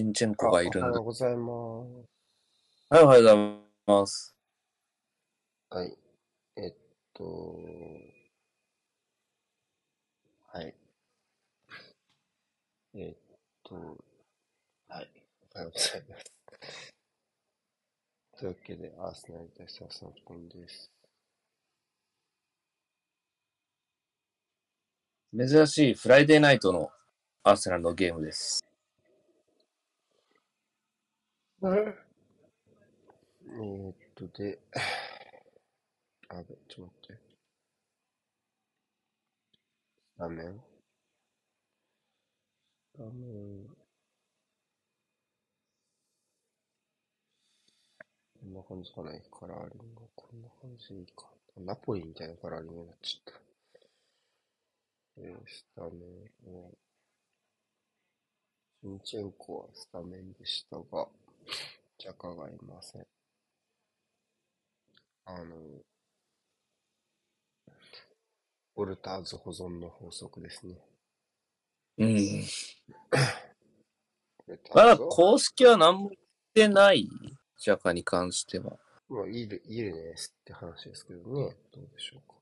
ジンチェンコがいるんだおはよう。ございます。はい、おはようございます。はい。えっと、はい。えっと、はい。おはようございます。というわけで、アーセナル対サウサンプトンです。珍しいフライデーナイトのアーセナルのゲームです。えーっと、で、あ、ちょっと待って。画面画面。こんな感じかな、カラーリング。こんな感じでいいか。ナポリみたいなカラーリングになっちゃった。えー、スタメンを。ジンチェンコはスタメンでしたが、ジャカがいません。あの、ボルターズ保存の法則ですね。うん。まだ公式は何も言ってない、ジャカに関しては。まあ、いる、いるねって話ですけどね。どうでしょうか。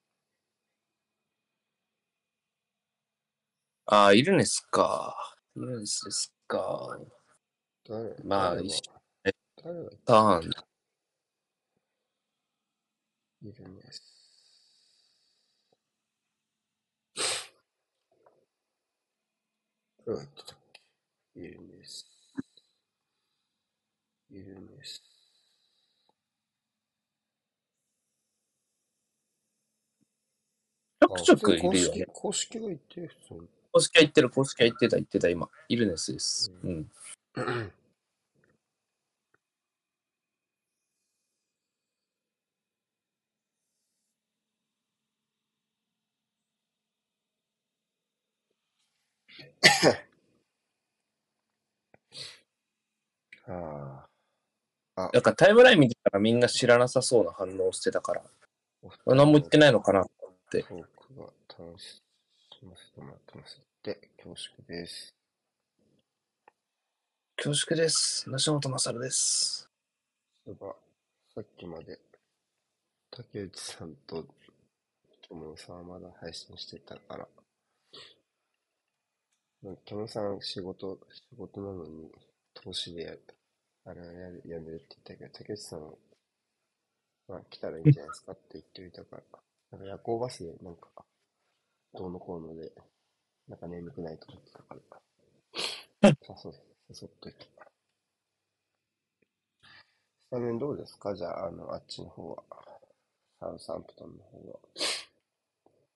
ああ、イルネスか。イルネスですか。誰まあ誰が一緒誰がターン。いるね誰が言ってたっけいるねいるねちょくちょくいるよね。公式が言ってる。公式は言ってる、公式は言ってた、言ってた、今。イルネスです。うん。ああ。あ、なんかタイムライン見てたらみんな知らなさそうな反応をしてたから、何も言ってないのかなって。トークが楽しませてもらってますって、恐縮です。恐縮です。梨本勝です。そういえば、さっきまで、竹内さんと友野さんはまだ配信してたから、友野さん仕事、仕事なのに、投資でやる、あれはやる、やめるって言ったけど、竹内さんは、まあ来たらいいんじゃないですかって言っておいたから、なんか夜行バスでなんか、どうのこうので、なんか眠くないと思ってたから、誘誘っといた。スタメンどうですか？じゃあ、あの、あっちの方は。サウサンプトンの方は。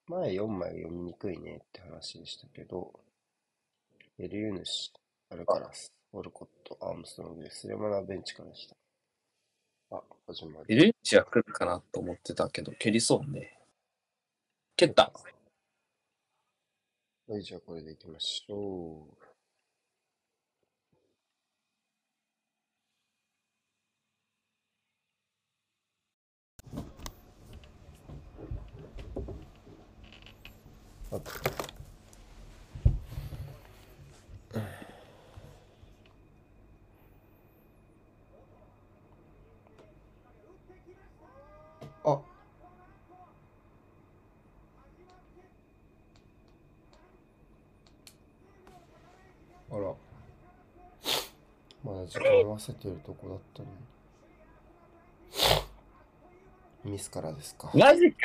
前4枚読みにくいねって話でしたけど、エルユヌシ、アルカラス、オルコット、アームストロングで、スレマナベンチからでした。あ、始まり。イルンチは来るかなと思ってたけど、蹴りそうね。蹴った。はい、じゃあこれでいきましょう。あああら。まだ時間合わせてるとこだったのに。ミスからですか。マジか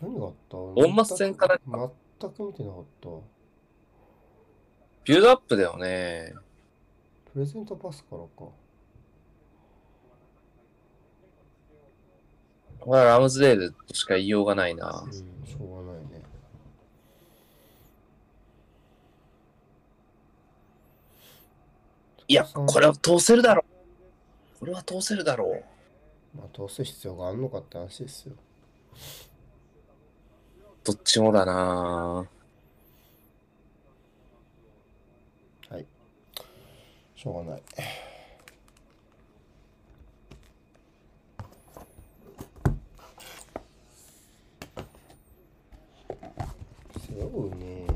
何があった？本末戦から全く見てなかった。ビュードアップだよね。プレゼントパスからか。これはラムズデールとしか言いようがないなう。ん、しょうがないね。いや、これは通せるだろう。これは通せるだろう。まあ、通す必要があんのかって話ですよ。どっちもだなはい。しょうがない。背負うね。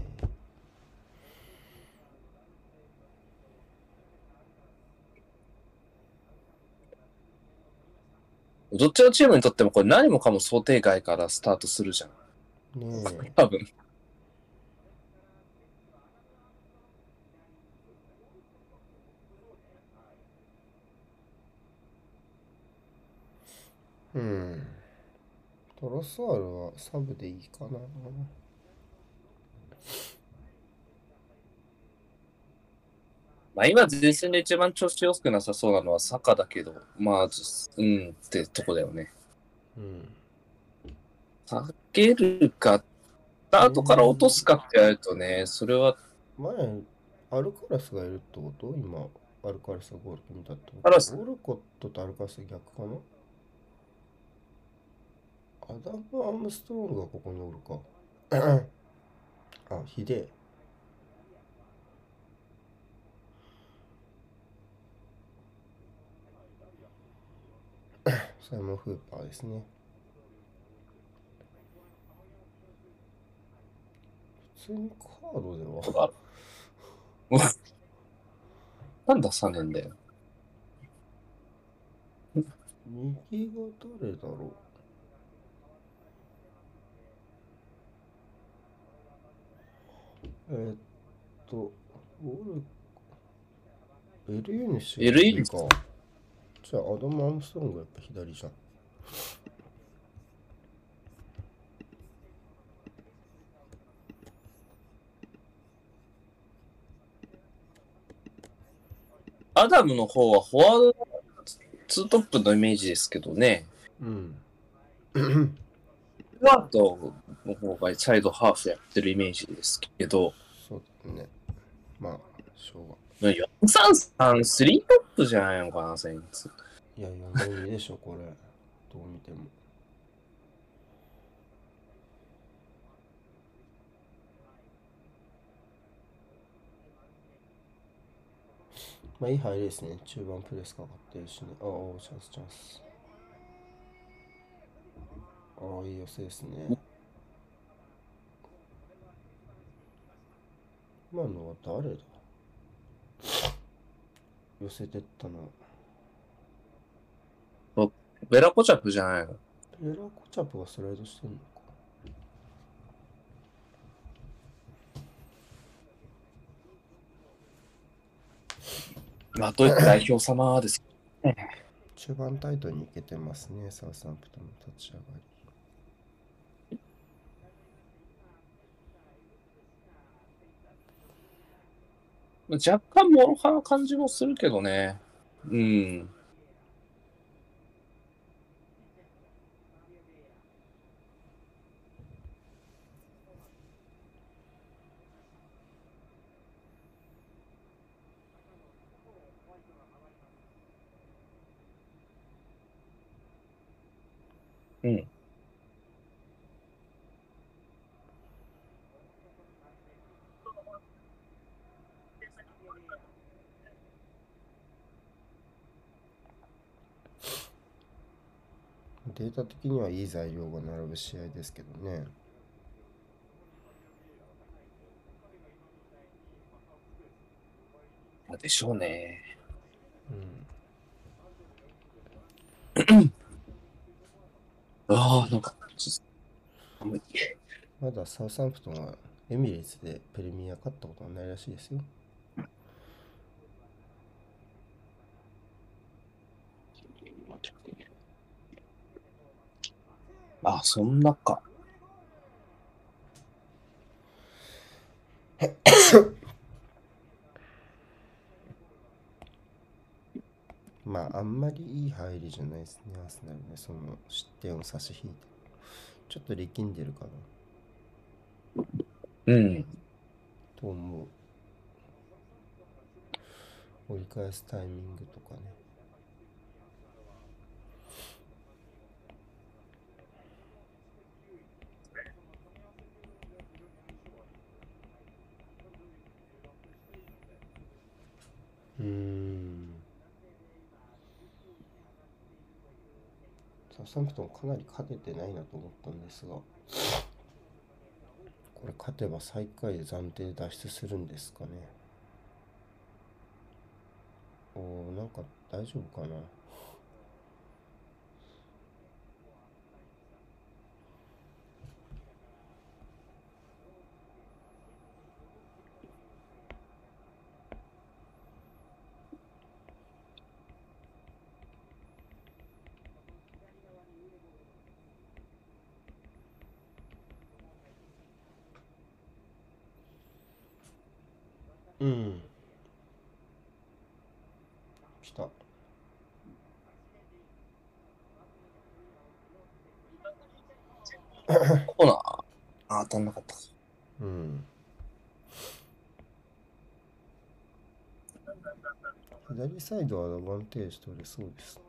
どっちのチームにとってもこれ何もかも想定外からスタートするじゃん。ねえ。多分。うん。トロスワールはサブでいいかな。まあ今前線で一番調子良くなさそうなのはサカだけど、まあ、うんってとこだよね。うん。下げるか、スタートから落とすかってやるとね、それは、前、アルカラスがいるってこと？今、アルカラスがゴール決めたってこと？アラスオルコットとアルカラス逆かな？アダム・アームストロングがここにおるか。あ、ひでえ。サイモン・フーパーですね。普通にカードでは。なんださねんだよ。右が誰だろうえーっと、オル、エルユヌシエルユヌシ？か。じゃあ、アダム・アームストロングやっぱ左じゃん。アダムの方はフォワード、ツートップのイメージですけどね。うん。フォワードの方がサイドハーフやってるイメージですけど、そうだね。まあ、しょうが。433、スリートップじゃないのかな、センツ。いや、4年でしょ、これ。どう見ても。まあ、いい入りですね。中盤プレスかかってるしね。ああ、チャンス、チャンス。ああ、いい寄せですね。今のは誰だ？寄せてったの。ベラコチャップじゃないの？ペラコチャップがスライドしてんのか。まあ、といって代表様です。中盤タイトにいけてますね、サウサンプトンの立ち上がり。若干モロハな感じもするけどね。うん。うん。データ的にはいい材料が並ぶ試合ですけどね。でしょうね。うん。ああ、なんか。まだサウサンプトンはエミレーツでプレミア勝ったことはないらしいですよ。あ、そんなか。まあ、あんまりいい入りじゃないですね、アーセナルね。その失点を差し引いて。ちょっと力んでるかな。うん。と思う。折り返すタイミングとかね。うん。ササンプトンかなり勝ててないなと思ったんですが。これ勝てば最下位で暫定脱出するんですかね。おおなんか大丈夫かな。うん。来た。コーナー、あ、当たんなかった。うん。左サイドはアドバンテージ取れそうです。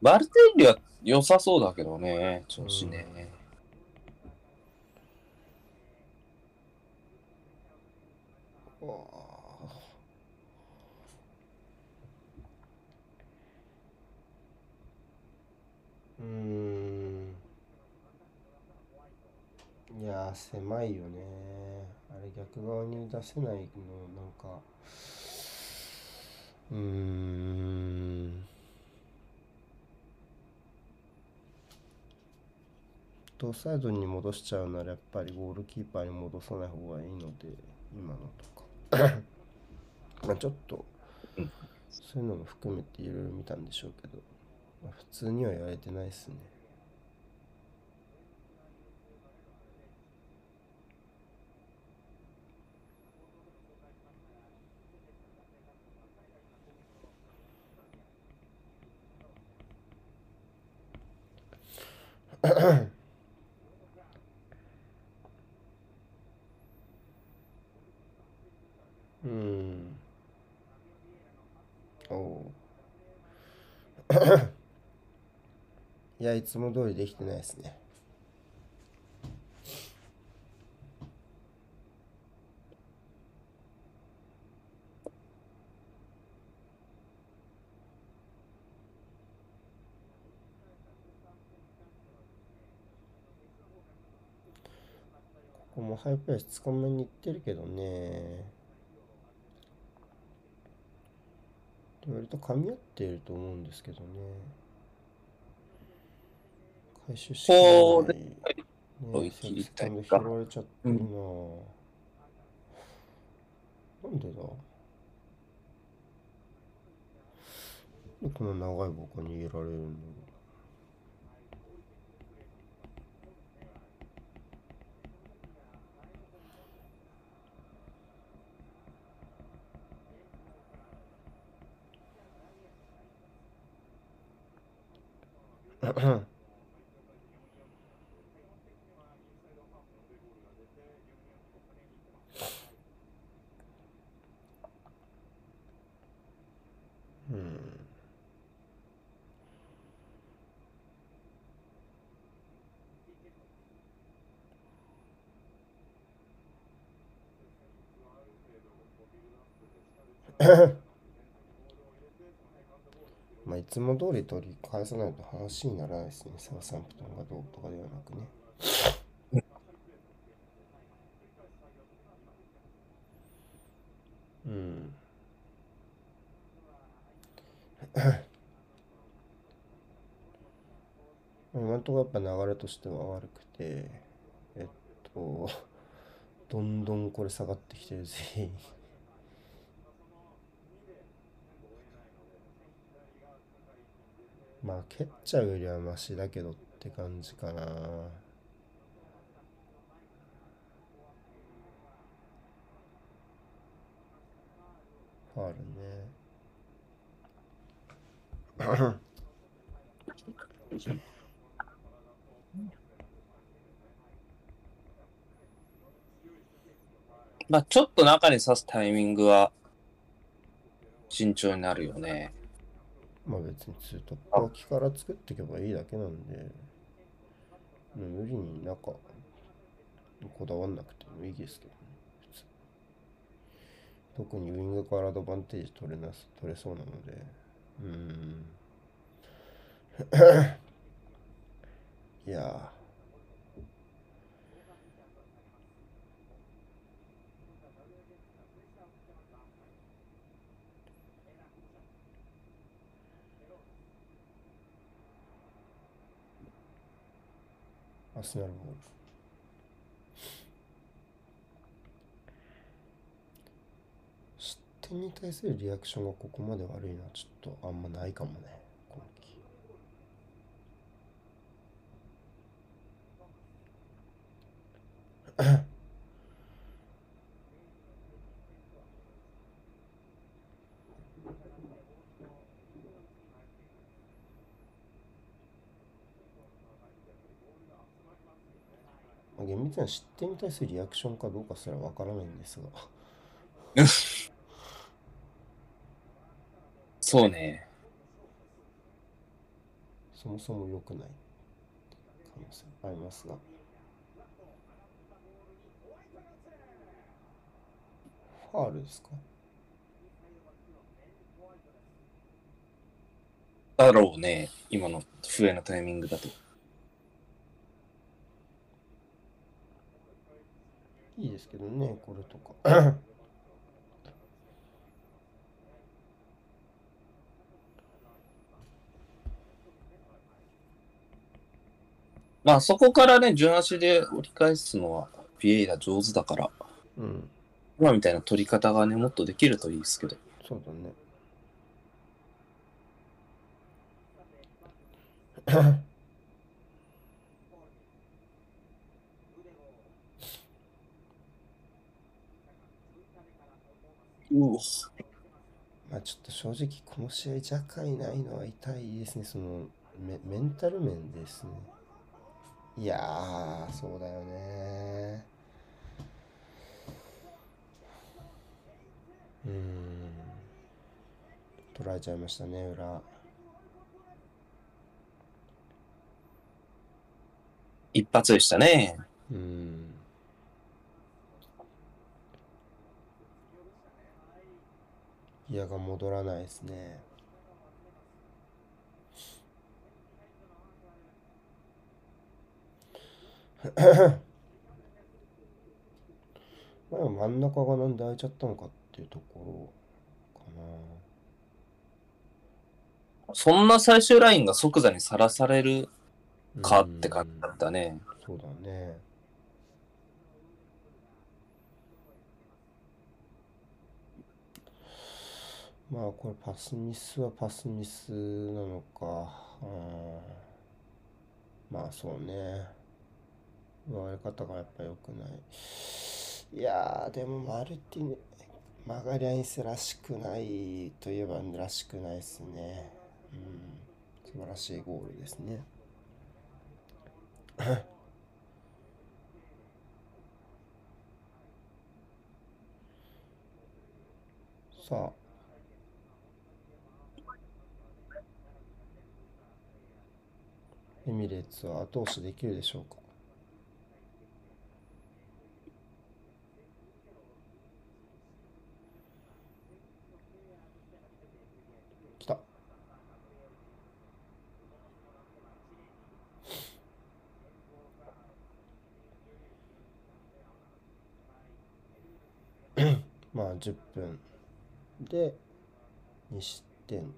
バルテンリは良さそうだけどね、調子ね。うーん。いやー、狭いよね。あれ逆側に出せないの、なんか。うーん。同サイドに戻しちゃうならやっぱりゴールキーパーに戻さない方がいいので今のとか まあちょっとうんそういうのも含めていろいろ見たんでしょうけど、まあ、普通には言われてないですねうん。おおいやいつも通りできてないですね。ハイペース捕まえに行ってるけどね。割と噛み合っていると思うんですけどね。回収しない追い。ね切りたいセかカンド拾われちゃってるな、なんでだ？なんでこんな長い棒が逃げられるんだろう。うんまあいつも通り取り返さないと話にならないですね。サウサンプトンがどうとかではなくね。うん。今のところやっぱ流れとしては悪くて、えっと、どんどんこれ下がってきてる全員。まあ蹴っちゃうよりはマシだけどって感じかなファールねまあ、ちょっと中に刺すタイミングは慎重になるよね。まあ別にツートップ脇から作っていけばいいだけなんで、ね無理に中こだわんなくてもいいですけどね。普通特にウィングからアドバンテージ取れなす取れそうなので、うーん。いやなるほど。失点に対するリアクションがここまで悪いのはちょっとあんまないかもね、今季。まあ厳密には失点に対するリアクションかどうかすらわからないんですが。そうね。そもそも良くない可能性ありますが。ファールですか？だろうね。今の笛のタイミングだと。いいですけどね、これとか。まあそこからね、順足で折り返すのはビエイラ上手だから、うん、今みたいな取り方がね、もっとできるといいですけど。そうだね。うおまあちょっと正直この試合ジャカいないのは痛いですね。そのメメンタル面ですね。いやー、そうだよね。うーん。取られちゃいましたね、裏。一発でしたね。うーん。いやが戻らないですね。まあ真ん中がなんで開いちゃったのかっていうところかそんな最終ラインが即座にさらされるな。かって感じだうんったね。そうだね。まあこれパスミスはパスミスなのか。うんまあそうね。奪われ方がやっぱ良くない。いやーでもマルティネ、マガリャンスらしくないといえばらしくないですね。うん、素晴らしいゴールですね。さあ。エミレーツは後押しできるでしょうか？来た。まあ10分。で2失点。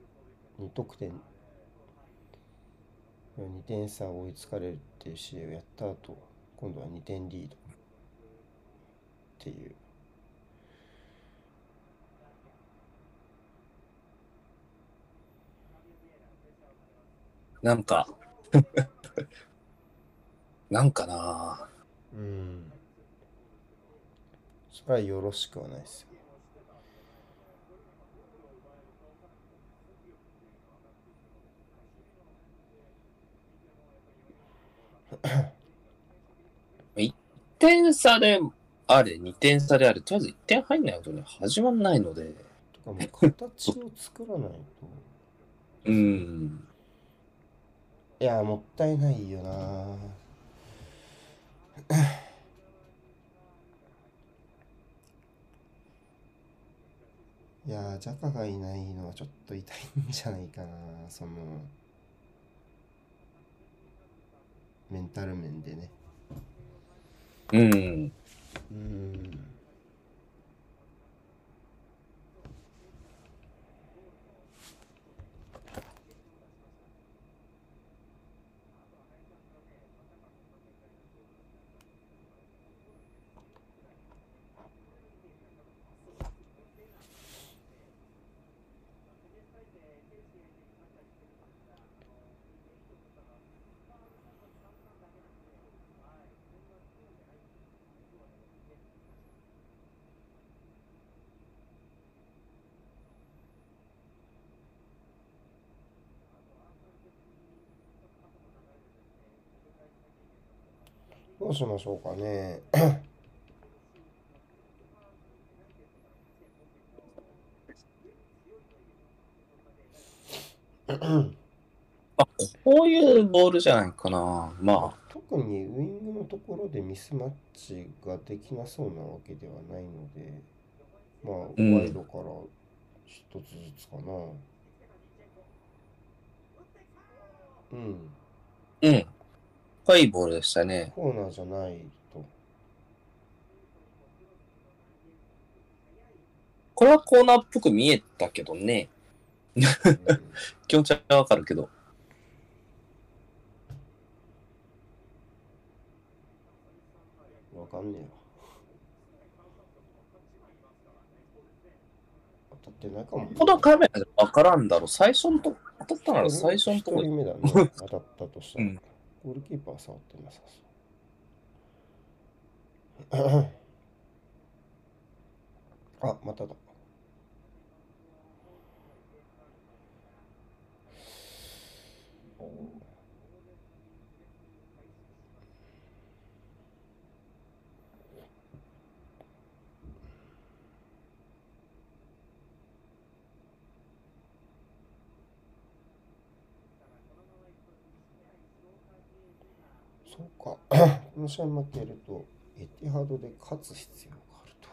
2得点。2点差を追いつかれるっていう試合をやった後今度は2点リードっていう。なんか、なんかなうん。それはよろしくはないですよ 1点差であれ、2点差であれ、とりあえず1点入んないとね、始まんないので、とかもう形を作らないと。うん。いやもったいないよな。いやジャカがいないのはちょっと痛いんじゃないかなそのメンタル面でねうん。うんうしましょうかね。こういうボールじゃないかな。まあ、特にウイングのところでミスマッチができなそうなわけではないので、まあ、うんワイドから一つずつかな。うん。うん。深いボールでしたね。コーナーじゃないと。これはコーナーっぽく見えたけどね。うん気持ちはわかるけど。わかんねえわ。当たってないかも、このカメラでわからんだろ。最初のとこ、当たったなら最初のとこ一人目だね。当たったとしたら。うんゴールキーパーは触ってなさそう。あ、まただ。そうか。この試合負けると、エティハードで勝つ必要があると。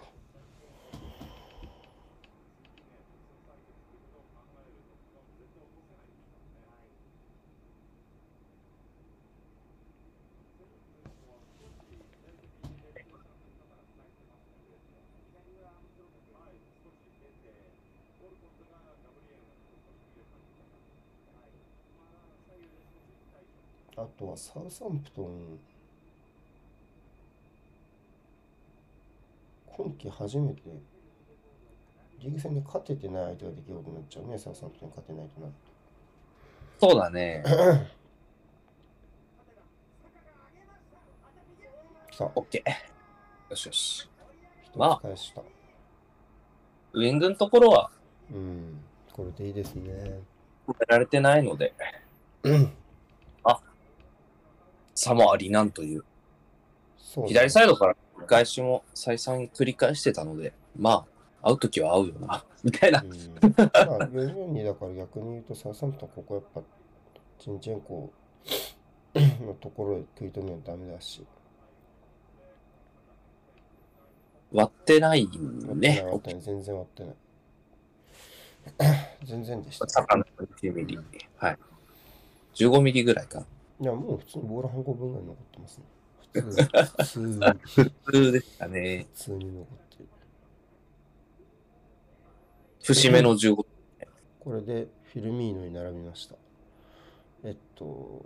あとはサウサンプトン、今季初めてリーグ戦で勝ててない相手ができるようになっちゃうね、サウサンプトンに勝てないとなるそうだね。と。さあ、オッケー。よしよし。一まあつ返した。ウィングのところはうん、これでいいですね。止められてないので、う ん差もありなんという。そうね左サイドから繰り返しも再三繰り返してたので、まあ、会うときは会うよな、みたいなう。ん、まあ、442だから逆に言うと、サウサンプトンここやっぱ、チンチェンコのところで食い止めないとダメだし、割ってない割ってないね。割ってない全然割ってない。全然でした。魚9ミリ。はい。15ミリぐらいか。いや、もう普通にボール半個分ぐらい残ってますね。普通普通に、普普通でしたね。通に残ってる。節目の15。これでフィルミーノに並びました。えっと、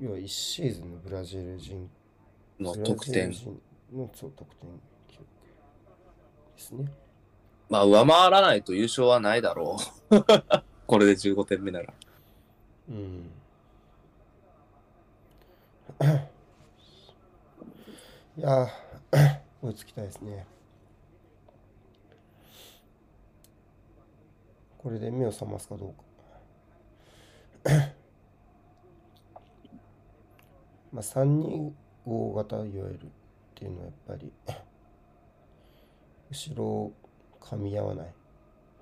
要は1シーズンのブラジル人の得点のそう得点記録ですね。まあ、上回らないと優勝はないだろう。これで15点目なら。うん。いや、追いつきたいですね。これで目を覚ますかどうか。まあ、325型いわゆるっていうのはやっぱり、後ろを噛み合わない、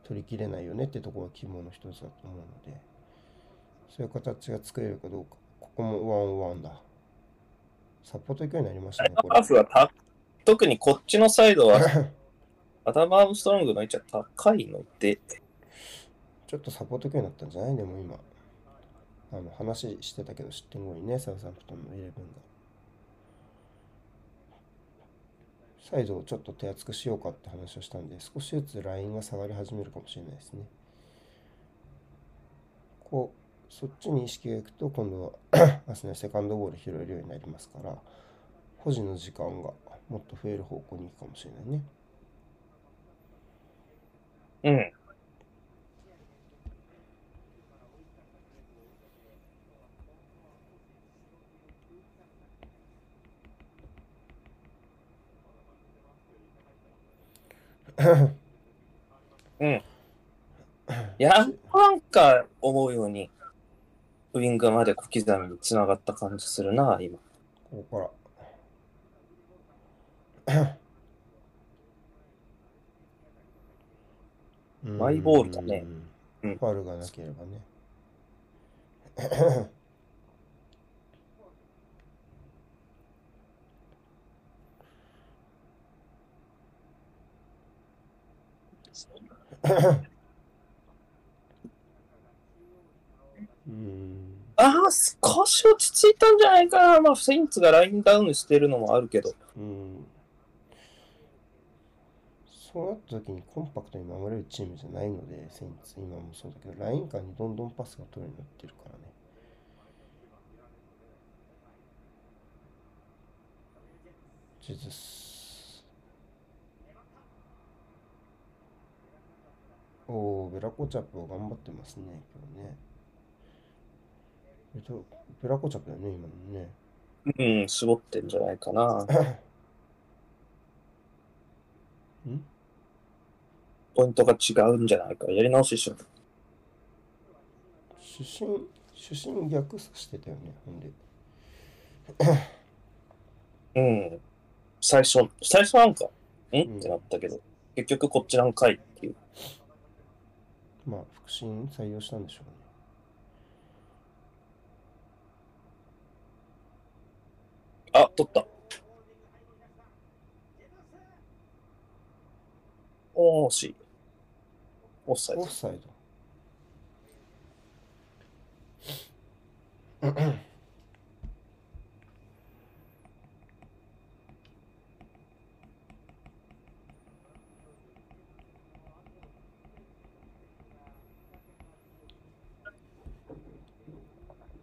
取りきれないよねってところが肝の一つだと思うので、そういう形が作れるかどうか。ここもワンワンだ。サポート勢いになりましたね、これハー。フはた特にこっちのサイドは、アダム・アームストロングの位置は高いので、ちょっとサポート級になったんじゃない？でも今。あの話してたけど、失点後にね、サウサンプトンのイレブンが。サイドをちょっと手厚くしようかって話をしたんで、少しずつラインが下がり始めるかもしれないですね。こう、そっちに意識がいくと、今度はアスネセカンドボール拾えるようになりますから、保持の時間がもっと増える方向に行くかもしれないね。うん。うん。いや、なんか思うように、ウィングまで小刻みに繋がった感じするな、今。ここから。マイボールだねファウルがなければね。うん。ああ、少し落ち着いたんじゃないかな。まあ、セインツがラインダウンしてるのもあるけど。うん。そうなった時にコンパクトに守れるチームじゃないので、セインツ、今もそうだけど、ライン間にどんどんパスが取れるようになってるからね。ジズス。おー、ベラコチャップ頑張ってますね、今日ね。えっと、ベラコチャップだよね、今のね。うん、絞ってんじゃないかな。ん？ポイントが違うんじゃないか。やり直ししよう。主審、主審逆さしてたよね、ほんで。うん。最初、最初なんか、んうんってなったけど、結局こっちなんかいっていう。まあ、副審採用したんでしょうね。あ、取った。おーしい。オフサイドオフ。サイド。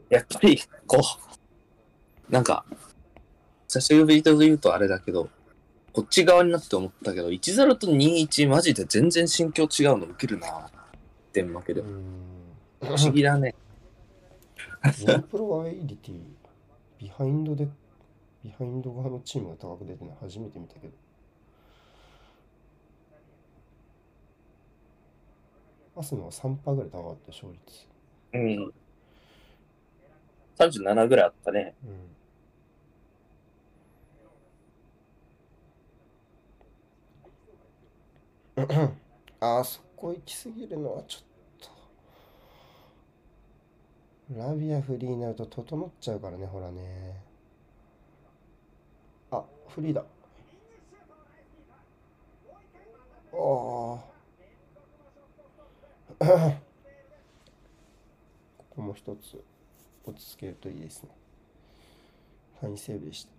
やっぱり、こう、なんか、久しぶりと言うとあれだけど、こっち側になって思ったけど、1-0と2-1マジで全然心境違うの受けるな。デンマークで。不思議だね。インプロワイリティ、ビハインドで、ビハインド側のチームが高く出てるの初めて見たけど。アスナは3%ぐらい高かった、勝率。うん。37ぐらいあったね。うん。あそこ行き過ぎるのはちょっと。ラビアフリーになると整っちゃうからね、ほらね。あ、フリーだ。ああ。ここも一つ落ち着けるといいですね。ファインセーブでした。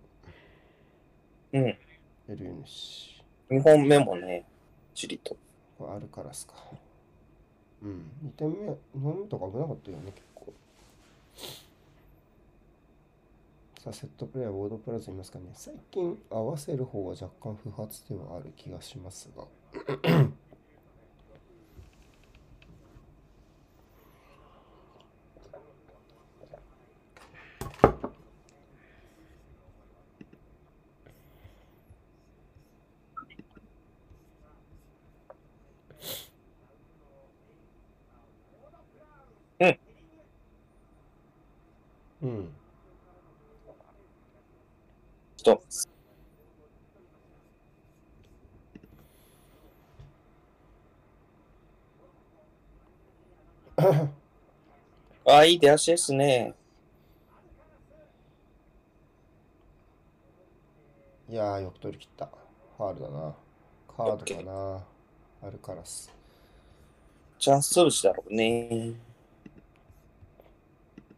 うん。エルユヌシ。2本目もね、チリと。これあるからっすか。うん。2点目、2本目とか危なかったよね、結構。さあ、セットプレーはボードプラスいますかね。最近、合わせる方が若干不発ではある気がしますが。うん。一つ。あ、いい出足ですね。いやー、よく取り切った。ファールだな。カードかな。アルカラス。チャンス潰しだろうね。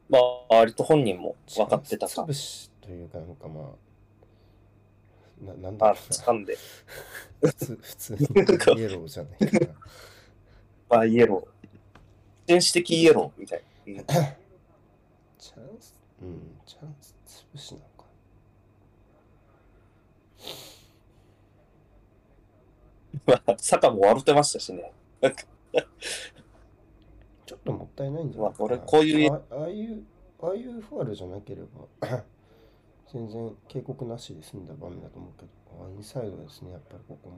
まあ、割と本人も分かってたか潰。しというか、なんかまあ、ななんだあろ、うな。掴んで。普通、普通にイエローじゃないかな。まあ、イエロー。電子的イエローみたいな。うんチャンス、うん、チャンス潰しなのか。まあ、坂も笑ってましたしね。ちょっともったいないんじゃないかな。まあ俺こういうあああいう、ああいうファールじゃなければ、全然警告なしで済んだ場面だと思うけど、あインサイドですね、やっぱりここも。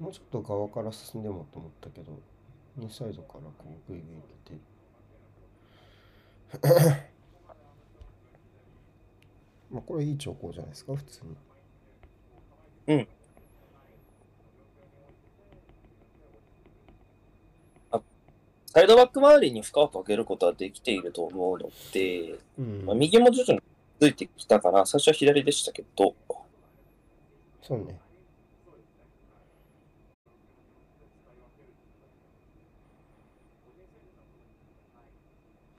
もうちょっと側から進んでもと思ったけど、インサイドからこうグイグイ来て。まあこれいい兆候じゃないですか、普通に。うん。あ、サイドバック周りに負荷をかけることはできていると思うので、うんまあ、右も徐々についてきたから、最初は左でしたけど、そうね。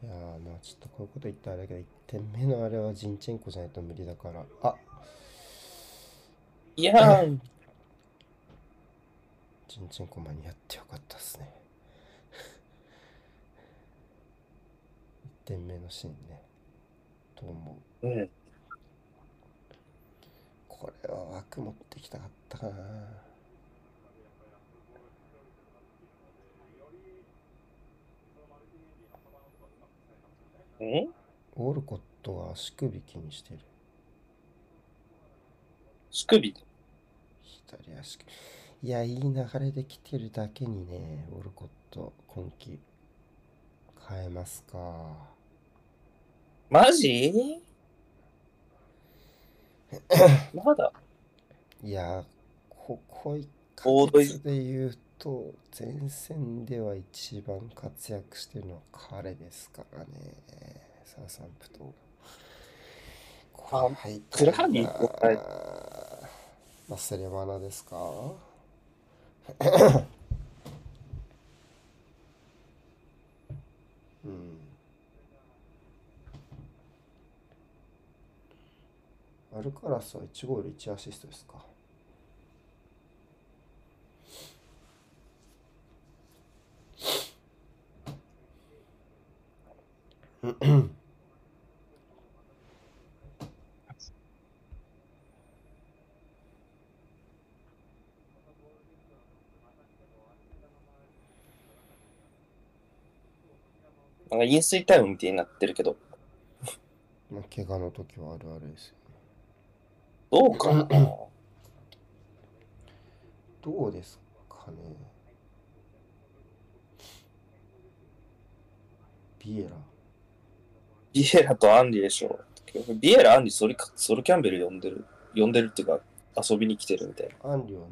いやーまあちょっとこういうこと言ったらあれだけど、1点目のあれはジンチェンコじゃないと無理だから。あいやー、ジンチェンコ間に合ってよかったっすね。1点目のシーンね。と思う？うん、これは枠持ってきたかったかな。うんオルコットが足首気にしてる。足首？左足首。いや、いい流れで来てるだけにね、オルコット、今季、変えますか。マジ？まだ？いや、ここ1ヶ月で言うと、前線では一番活躍してるのは彼ですからね。サーサンプトン。これ入ったクラーニーなマスレマナですか？うん。アルカラスは1ゴール1アシストですか？なんか飲水タイムみたいになってるけど、まあ、怪我の時はあるあるですよね。どうかなどうですかね。ビエラ。ビエラとアンリでしょ。ビエラ、アンリ、ソルカソルキャンベル呼んでる。呼んでるっていうか、遊びに来てるみたいな。アンリはね、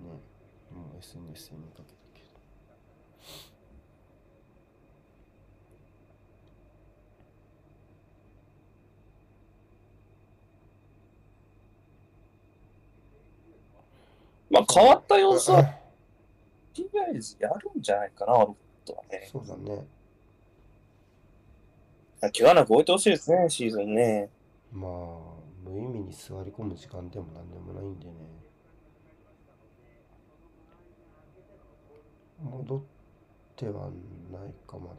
もう SNS に見かけたけど。まあ、変わった様子は、とりあえずやるんじゃないかな、ロットはね。そうだね。怪我なく置いてほしいですね、シーズンね。まあ、無意味に座り込む時間でもなんでもないんでね。戻ってはないか、まだ。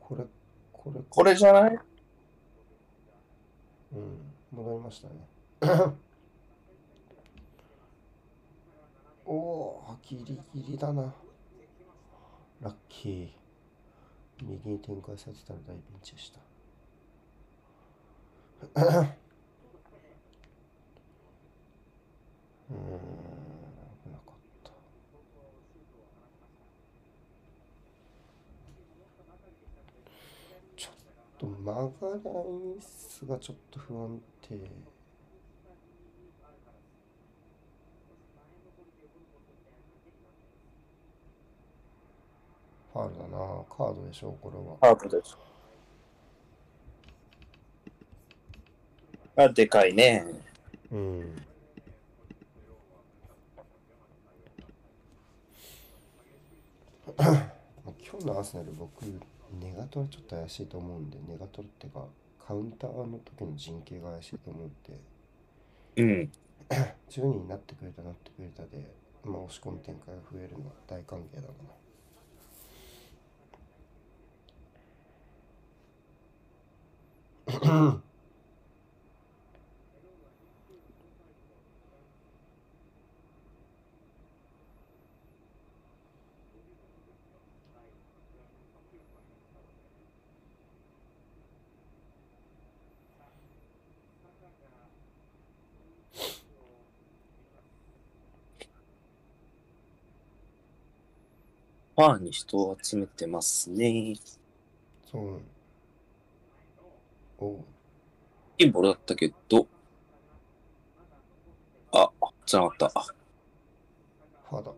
これ、これ、これじゃない？うん、戻りましたね。おお、ギリギリだな。ラッキー。右に展開されてたら大ピンチでした。うん、危なかった。ちょっと曲がりミスがちょっと不安定。ファウルだな。カードでしょ、これは。ハートです。あ、でかいね。うん。まあ今日のアーセナル僕ネガトルちょっと怪しいと思うんでネガトルってかカウンターの時の陣形が怪しいと思うんでうん。10人になってくれたなってくれたで、まあ、押し込む展開が増えるのは大歓迎だなファンに人を集めてますね。そういいボールだったけど、あ、つながった。あファーだ。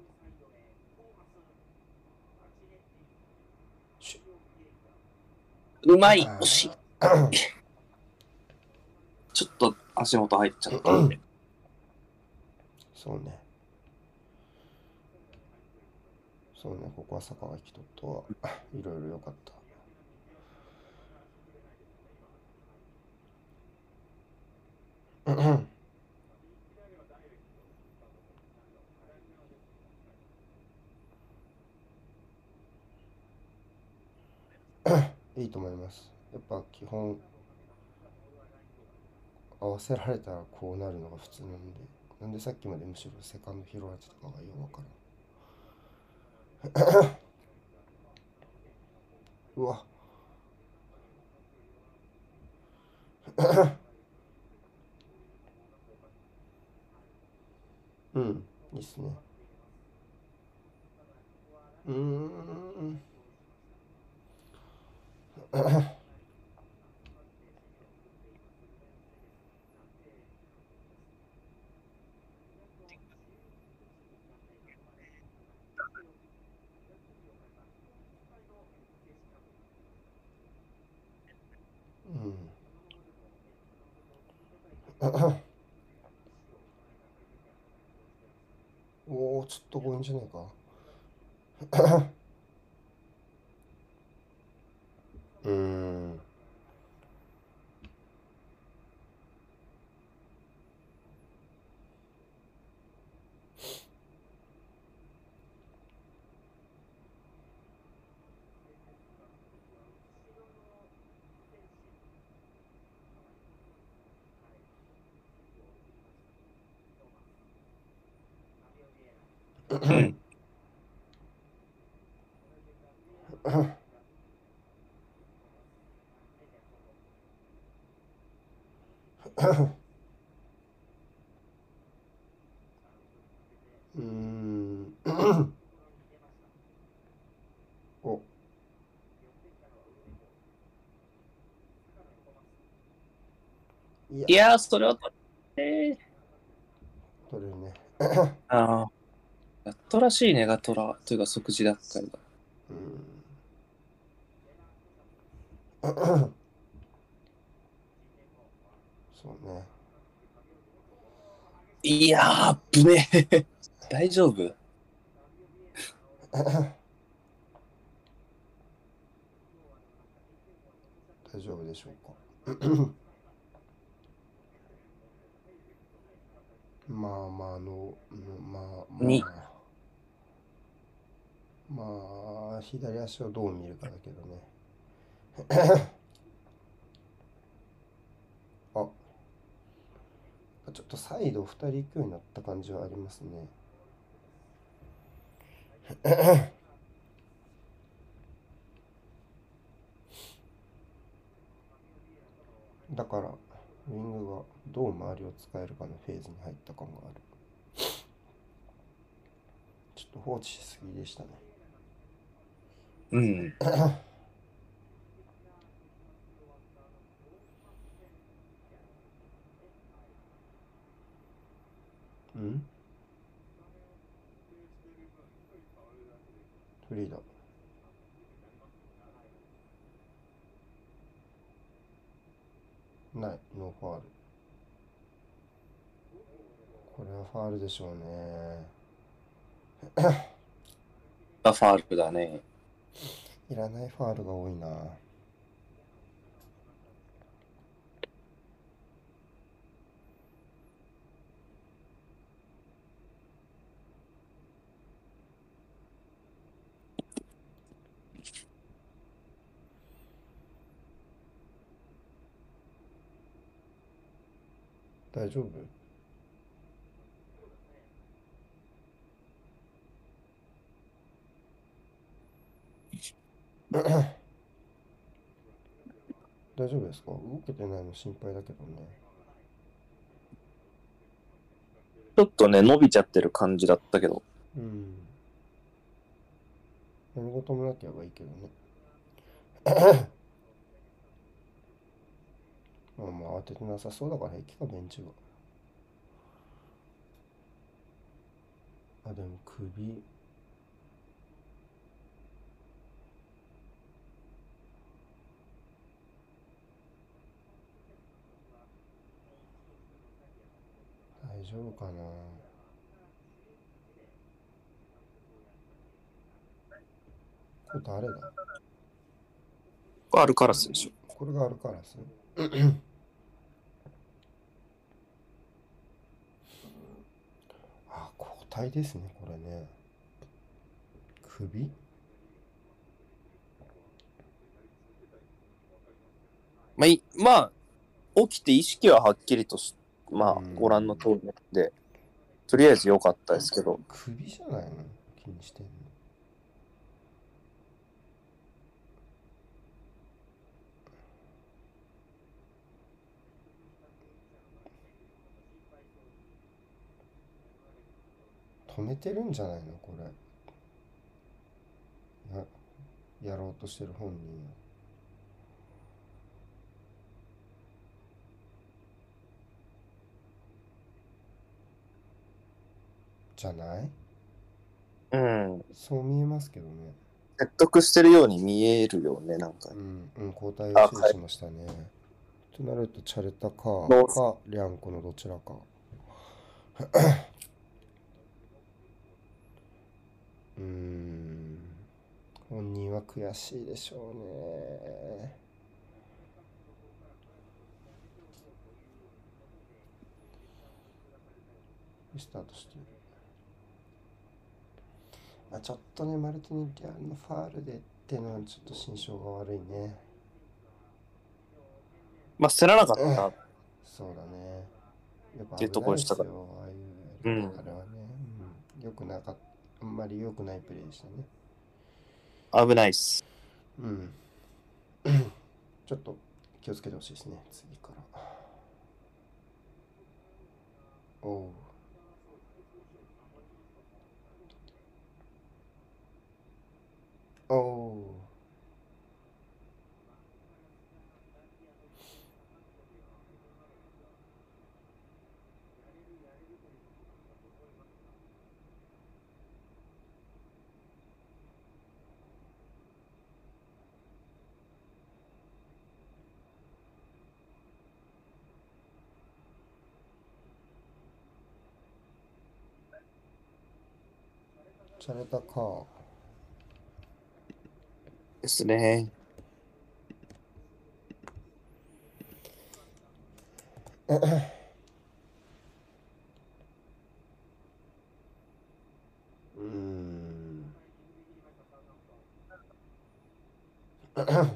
うまい惜しい ちょっと足元入っちゃったんで。そうね。そうね、ここは坂が来とったわ。いろいろ良かった。うん いいと思います。やっぱ基本合わせられたらこうなるのが普通なんで、なんでさっきまでむしろセカンド拾われてたかがよくわからん。うわ。うん、いいっすね。うーん。うん。おお、ちょっと強引じゃねえか。うーん。うん。うーん。お。いやそれは、えー、取れるね。ああ。やっとらしいネガトラというか即時奪回だ。うん。そうね。いやー、ぶねえ。大丈夫？大丈夫でしょうか。まあまああの、うんまあまにあ。まあ、左足をどう見るかだけどね。あ、ちょっとサイド2人行くようになった感じはありますね。だから、ウィングがどう周りを使えるかのフェーズに入った感がある。ちょっと放置しすぎでしたね。うん。うん？フリーだ。ない、ノーファール。これはファールでしょうね。がファールだね。いらないファールが多いな。大丈夫？大丈夫ですか？動けてないの心配だけどね。ちょっとね、伸びちゃってる感じだったけど。うん。何事もなければいいけどね。まあまあ、当ててなさそうだから平気かベンチはあでも首大丈夫かなこれ誰だ？これアルカラスでしょ。これがアルカラスあ、交代ですね、これね。首？まあ、いまあ、起きて意識ははっきりとし、まあうん、ご覧の通りで、とりあえず良かったですけど、首じゃないの？気にしてんの？止めてるんじゃないの？これ。や、やろうとしてる本人じゃない？うん、そう見えますけどね。説得してるように見えるよね、なんかう。ん、うん、交代をしましたね。となると、チャレタか、どうか、リャンコのどちらか。うーん、本人は悔しいでしょうね。スタートしてる。まあ、ちょっとね、マルティネッリアンのファールでっていうのはちょっと心象が悪いね。まあ、捨てらなかった。そうだね。やっぱああいう、うんあれはね、うん。よくなかった。あんまり良くないプレーでしたね。危ないっす。うん。ちょっと気をつけてほしいですね、次から。おう。おう。チャレタか。です ね。うーん。あ。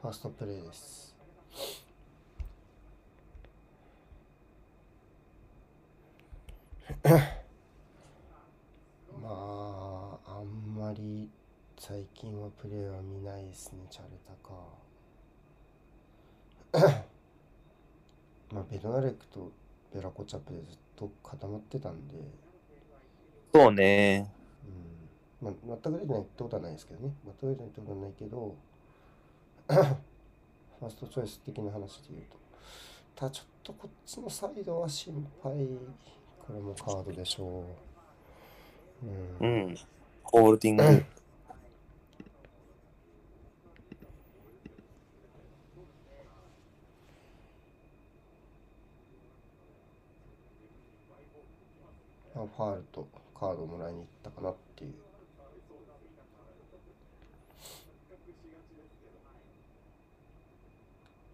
ファーストプレイです。まあ、あんまり最近はプレーは見ないですね、チャレタか。まあ、ベドナレクとベラコチャップでずっと固まってたんで、そうね。うん。まあ、全く出てないってことはないですけどね。全く出てないってことはないけど、ファーストチョイス的な話で言うと。ただちょっとこっちのサイドは心配。これもカードでしょう。う。うんん。ホールディング。まあ、ファールとカードをもらいに行ったかなっていう。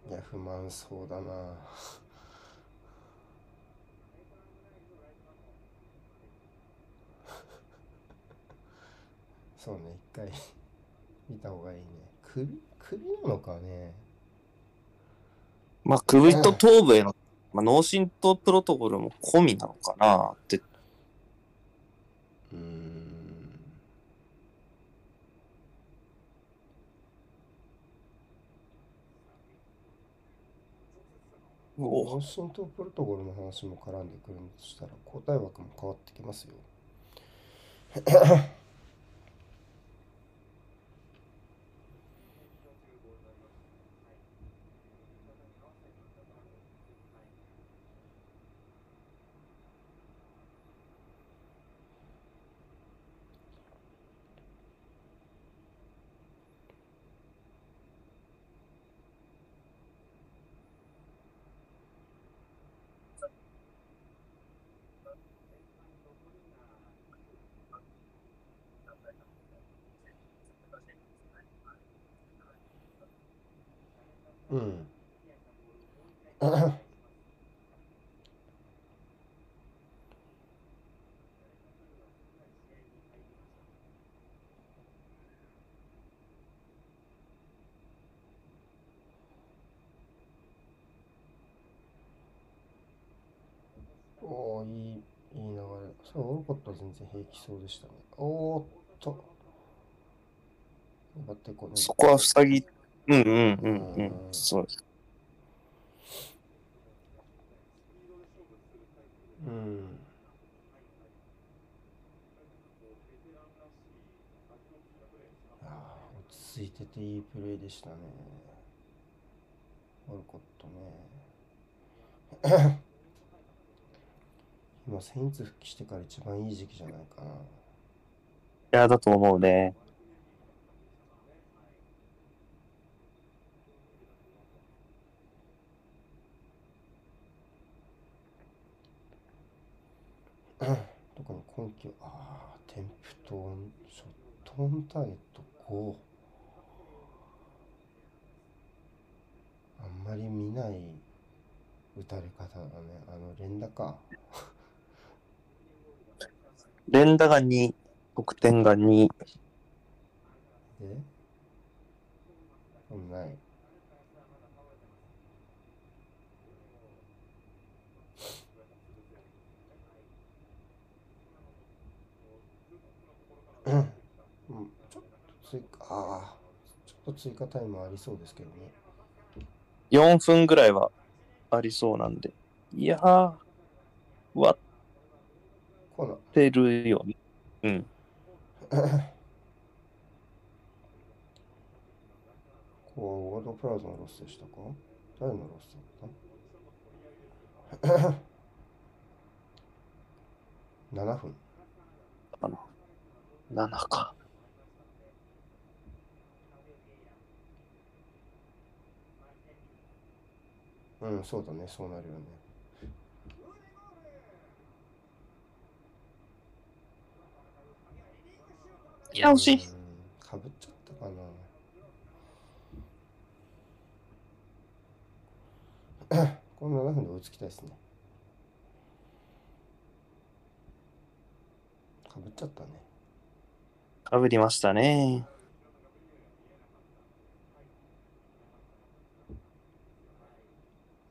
いや、不満そうだな。そうね、一回 見た方がいいね。首、首なのかね。まあ、首と頭部への、まあ、脳震盪プロトコルも込みなのかなって。うーん。おワシントンプロトコルの話も絡んでくるんとしたら交代枠も変わってきますよ。うん。おー、いい、いい流れ。そう、オルコットは全然平気そうでしたね。おーっと。粘ってこね。そこは塞ぎ、うんうんうんうん。そうです。うん。あー落ち着いてていいプレーでしたね。オルコットね。今、セインツ復帰してから一番いい時期じゃないかな。いや、だと思うね。特に今季は、ああ、テンプトオン、ショットオンターゲット5。あんまり見ない打たれ方だね。あの、連打か。連打が2、得点が2。でうんない。うん、うんちょっと追加、ああ、ちょっと追加タイムありそうですけどね。4分ぐらいはありそうなんで。いやー。ってるよね。うん。こう、ワードプラウザのロスでしたか？誰のロスだった ?7 分。7か。うん、そうだね、そうなるよね。いや、惜しい。うんかぶっちゃったかな。この7分で追いつきたいですね。かぶっちゃったね。かぶりましたね。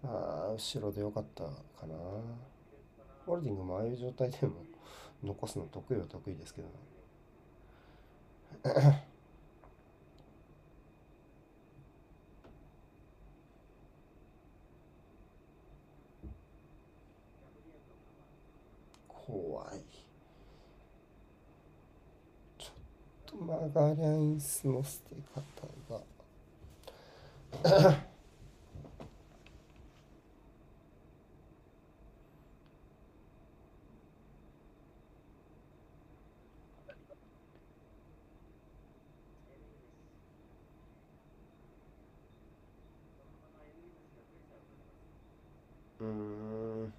ああ、後ろでよかったかな。ホールディングもああいう状態でも残すの得意は得意ですけどね。怖い。ちょっとマガリャンスの捨て方が。うーん。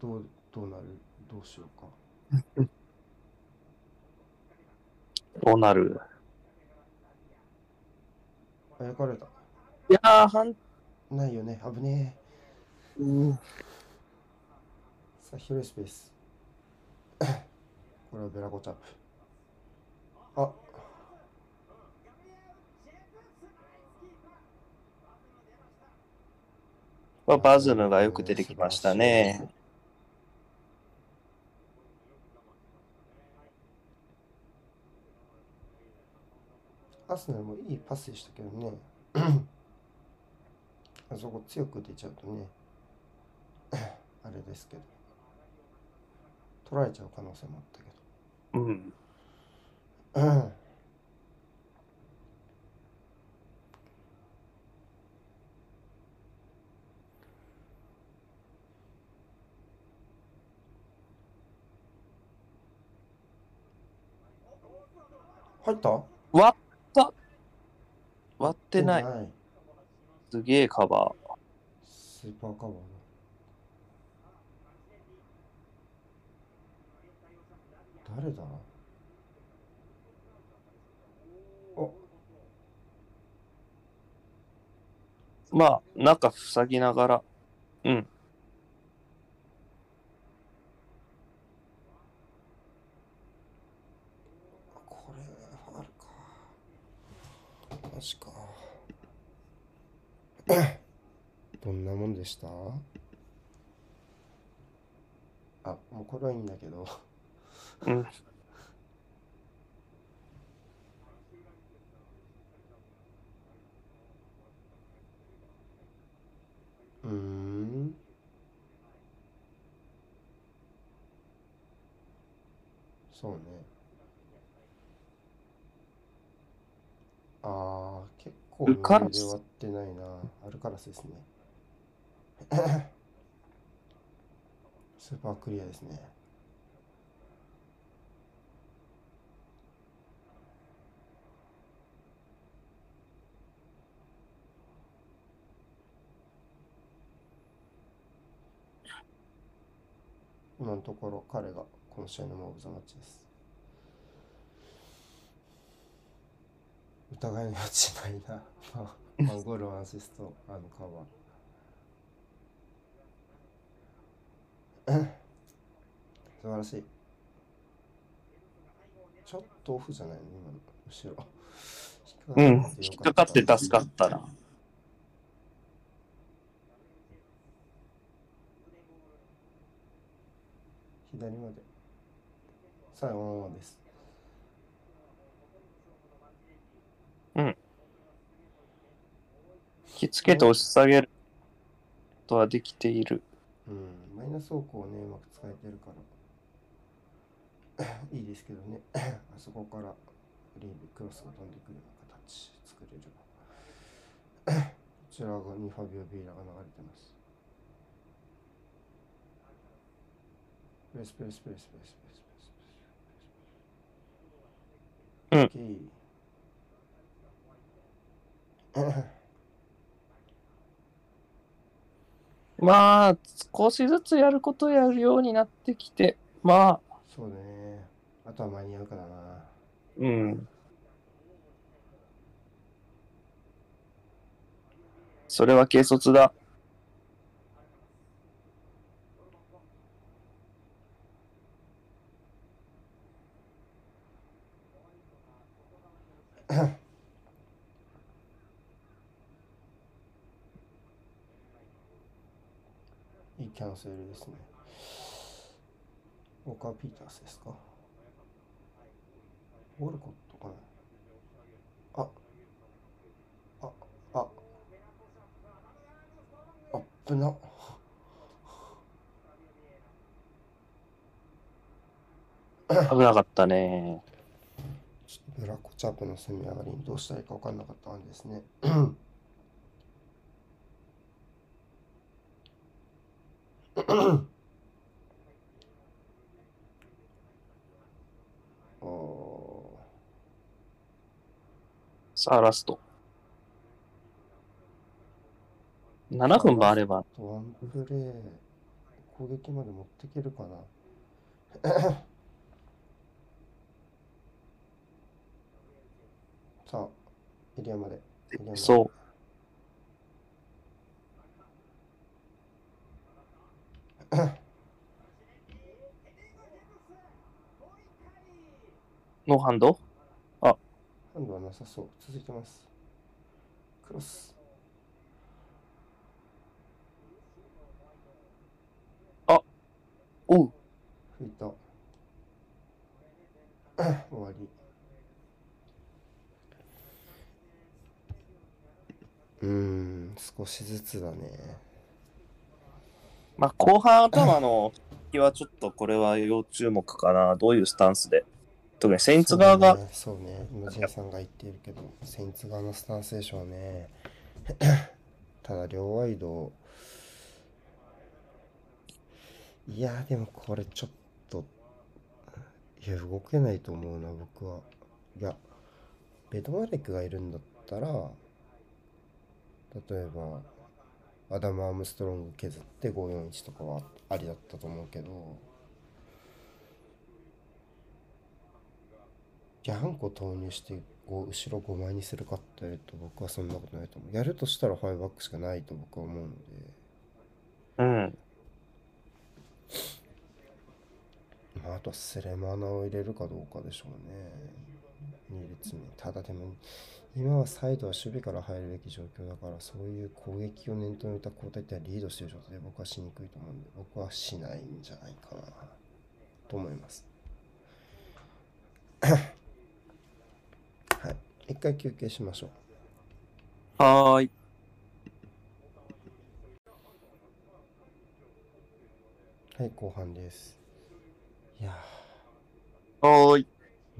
どう、どうなるどうしようか。どうなるあ、焼かれた。いやー、半、ないよね。危ねえ。うん、さあ、広いスペース。これはベラコチャップ。あ、まあバズムがよく出てきましたね。アスナルもいいパスでしたけどね。あそこ強く出ちゃうとね、あれですけど、取られちゃう可能性もあったけうん。ど。うん 入った？割った割ってない。すげえカバー。スーパーカバーだ。誰だ？お、まあ、中塞ぎながら。うん。これ、ファールか。マジか。どんなもんでした？あ、もうこれはいいんだけど。うん。うーん。そうね。ああ、結構ルカラス余裕で終わってないな。アルカラスですね。スーパークリアですね。今のところ彼がこの試合のマンオブザマッチです。疑いの余地ないな。まあ、ワンゴール、アシスト、あのカバー。素晴らしい。ちょっとオフじゃないの？今の後ろ。うん。引っかかって助かったな。左まで。さあ、ワンワンです。引きつけて押し下げることはできている。うん、マイナス方向をね、うまく使えてるから、いいですけどね、あそこからリーブ、クロスが飛んでくるような形作れれば。こちらがにファビオ・ビーラが流れてます。プレスプレスプレスプレスプレスプレスプレスプレス。オッケー まあ、少しずつやることやるようになってきて、まあ、そうね。あとは間に合うかだな。うん。それは軽率だ。いいキャンセルですね。ウォーカー・ピータースですか？ウォルコットかな？あ、あ、あ、あっぶな。危なかったね。ちょっとブラックチャップの攻め上がりにどうしたらいいか分かんなかったんですね。さあ、ラスト。7分もあれば、ワンプレー攻撃まで持っていけるかな。さあエリアまで。エリアまで。そう。ノーハンド？ハンドはなさそう。続いてます。クロス。おう。拭いた。終わり。うーん少しずつだね。まあ、後半頭の日はちょっとこれは要注目かな。どういうスタンスで。特にセインツ側が、そうね、そうねさんが言っているけど、セインツ側のスタンスでしょうね。ただ、両ワイド、いや、でもこれちょっと、いや、動けないと思うな、僕は。いや、ベドナレクがいるんだったら、例えば、アダム・アームストロング削って541とかはありだったと思うけど、ギャンコ投入して後ろ5枚にするかって言われると僕はそんなことないと思う。やるとしたらファイブバックしかないと僕は思うので。うん。まあ、あとはスレマーナを入れるかどうかでしょうね。2列目。ただでも、今はサイドは守備から入るべき状況だから、そういう攻撃を念頭に置いた交代ってリードしてる状態で僕はしにくいと思うんで、僕はしないんじゃないかな、と思います。はい。一回休憩しましょう。はーい。はい、後半です。いやはーい。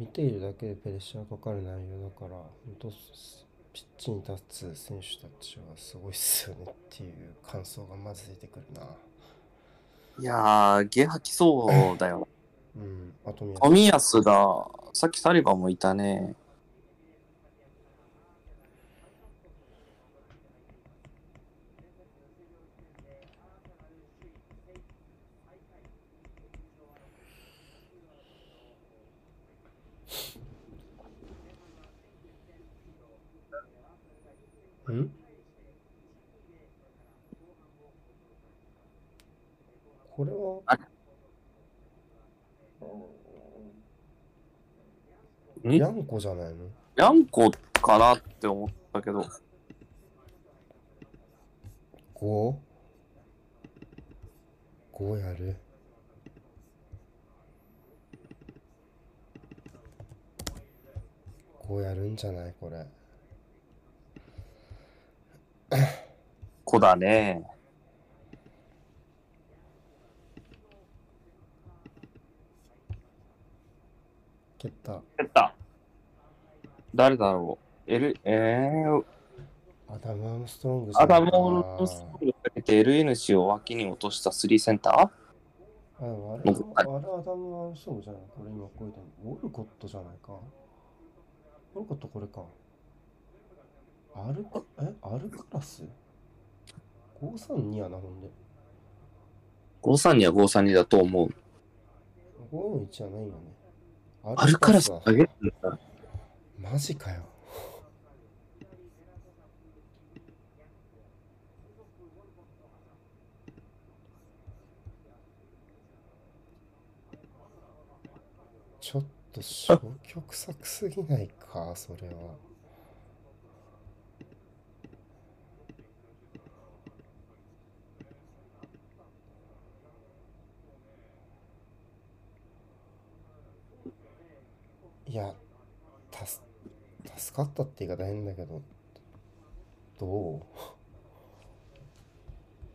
ー見ているだけでプレッシャーかかる内容だから、本当ピッチに立つ選手たちはすごいっすよねっていう感想がまず出てくるな。いやー、ゲ吐きそうだよ。うん、あと宮富安が、さっきサリバンもいたね。ん？これは？んヤンコじゃないの？ヤンコかなって思ったけど、5? 5やる？5やるんじゃない？これだね。蹴った。やった。誰だろう。エル、えー、アダム・アームストロングアダないかなムをストールかけて LN 氏を脇に落としたスリーセンター？ああれ僕あれアダム・アームストロングじゃない。これ今こういうの。オルコットじゃないか。オルコットこれか。アルカえ？アルカラス？?532 やなほんで532は532だと思う。541じゃないよねアルカラスだ上げるんだ。マジかよちょっと消極的すぎないかそれはいやたす助かったって言い方変だけどどう？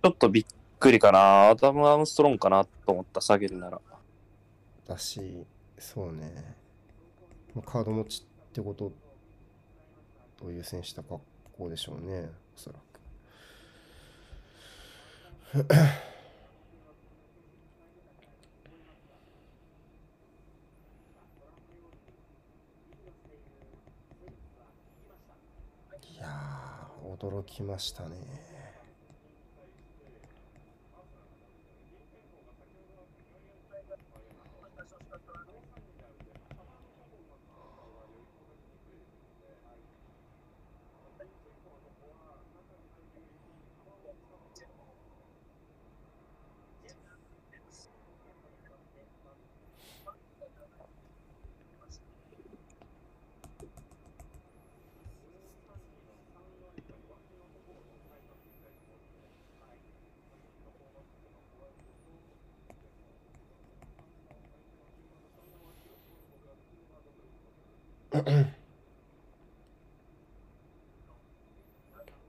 ちょっとびっくりかな。アダム・アームストロングかなと思った、下げるなら。だしそうねまあカード持ちってことを優先した格好でしょうねおそらく いやー驚きましたね。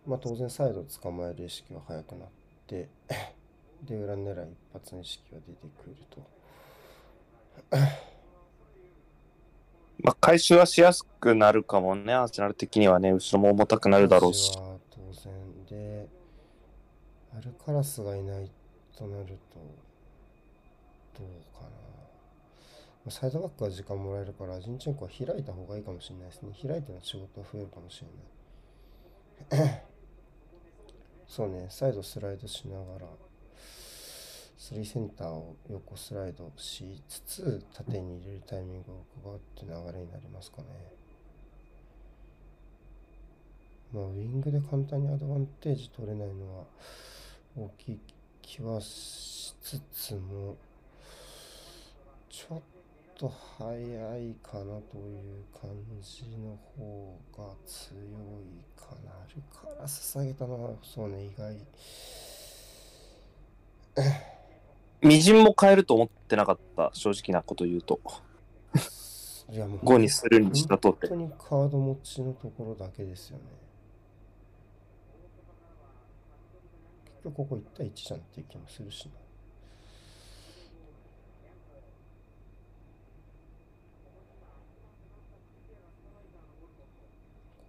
まあ当然サイド捕まえる意識は速くなって、で、裏狙い一発の意識が出てくると。まあ、回収はしやすくなるかもね、アーセナル的にはね、後ろも重たくなるだろうし。は当然で、アルカラスがいないとなると、どうかな。まあサイドバックは時間もらえるから、アジンチェンコは開いた方がいいかもしれないですね。開いての仕事は増えるかもしれない。そうね、サイドスライドしながら、スリーセンターを横スライドしつつ、縦に入れるタイミングを伺うって流れになりますかね。まあ、ウィングで簡単にアドバンテージ取れないのは大きい気はしつつも、ちょっと早いかなという感じの方が強いかな。アルカラス下げたのは、そうね、意外。みじんも変えると思ってなかった、正直なこと言うと。いやもう5にするにしたとって本当。にカード持ちのところだけですよね。結局ここ1対1じゃんっていう気もするしな。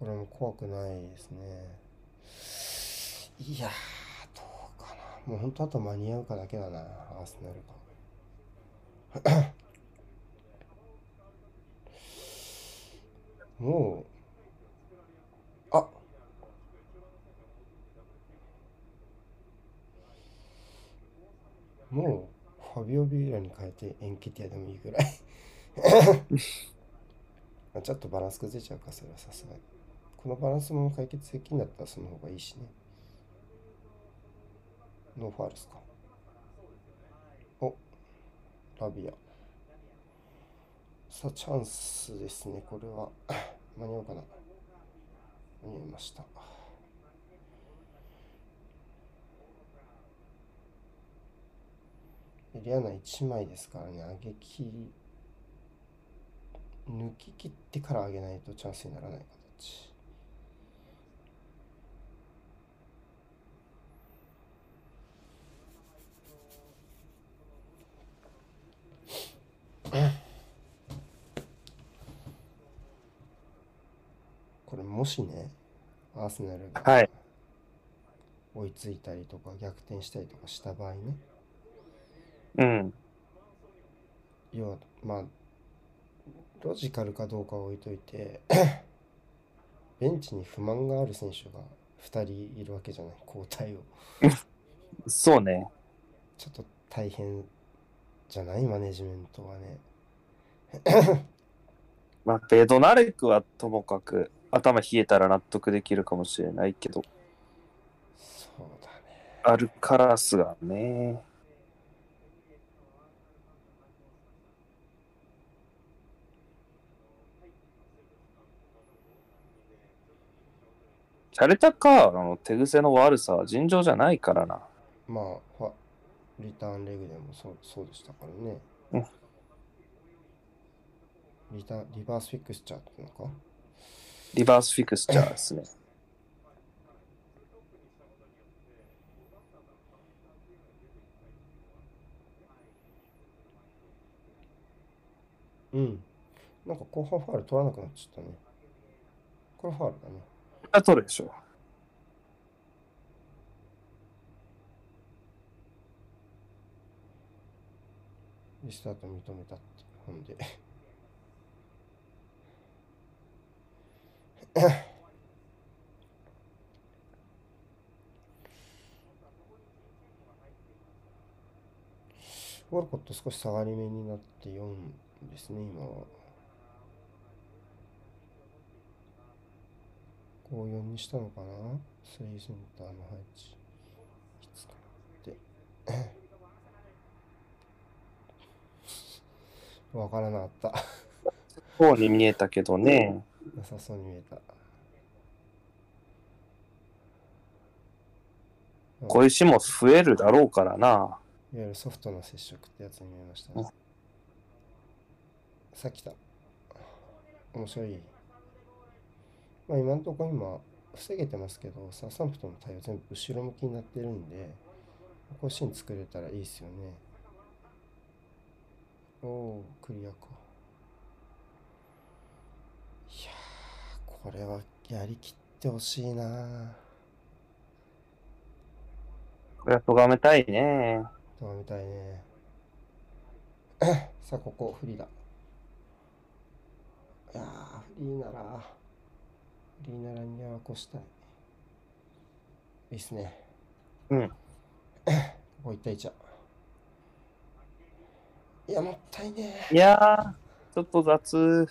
これも怖くないですね。いやー、どうかな。もう本当あと間に合うかだけだな、アーセナルが。もう、あもう、ファビオ・ビーラに変えてエンケティアでもいいぐらい。ちょっとバランス崩れちゃうか、それはさすがに。このバランスも解決できんだったらその方がいいしね。ノーファールスか。お、ラヴィア。さあ、チャンスですね。これは 間に合うかな。間に合いました。エリアナ1枚ですからね、上げき、抜き切ってから上げないとチャンスにならない形。これもしね、アーセナルがはい追いついたりとか逆転したりとかした場合ね、うん。要はまあロジカルかどうかは置いといて ベンチに不満がある選手が2人いるわけじゃない交代を そうね。ちょっと大変じゃない？マネジメントはね まあ、ベドナレクはともかく頭冷えたら納得できるかもしれないけど、そうだねアルカラスがね。シャレタカーの手癖の悪さは尋常じゃないからな。まあリターンレグでもそうそうでしたからね、うん。リタリバースフィックスチャーってのか？リバースフィクスチャーですね。うん。なんか後半ファール取らなくなっちゃったね。これファールだね。あ、取るでしょ。リスタート認めたって本で。ウォルコット少し下がり目になって4ですね今は。5-4にしたのかな？3センターの配置。きつくなってわからなかった方に見えたけどね。なさそうに見えた小石も増えるだろうからな。いわゆるソフトな接触ってやつに見えましたね。さっきだ。面白い。まあ今のところ今、防げてますけど、サウサンプトンの対応全部後ろ向きになってるんで、ここシーン作れたらいいですよね。おおー、クリアか。いやー、これはやりきってほしいなこれは咎めたいね。とはみたいね。さあ、ここ、フリーだ。いやー、フリーなら、フリーならには越したい。いいっすね。うん。ここ1対1だ。いや、もったいねいやー、ちょっと雑。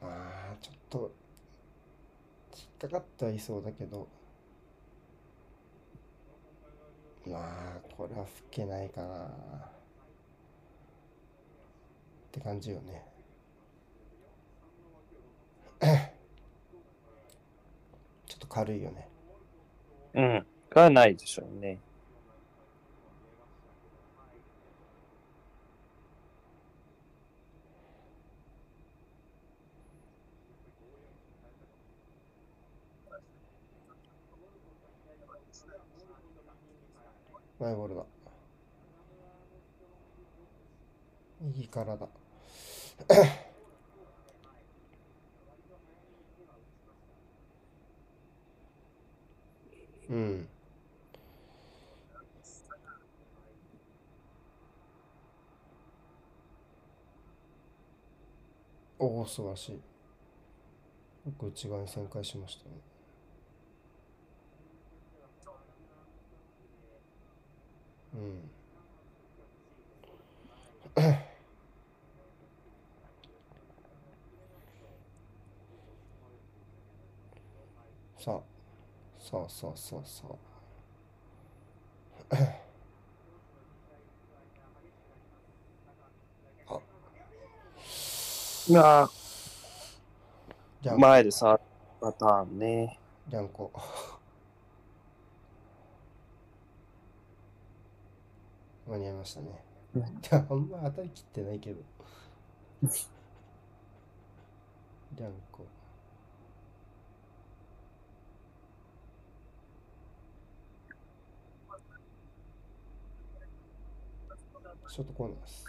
まあ、ちょっと、引っかかってはいそうだけど、まあ、これは吹けないかな。って感じよね。ちょっと軽いよね。うん。がないでしょうね。マイボールだ。右からだ。うん。おお、素晴らしい。よく内側に旋回しましたね。うん。さあ、さあさあさあさあ。あ、いやー、じゃあ、前でさ、パターンね。じゃんこ。間に合いましたね。あんま当たりきってないけど。じゃんこ。ショートコーナーです。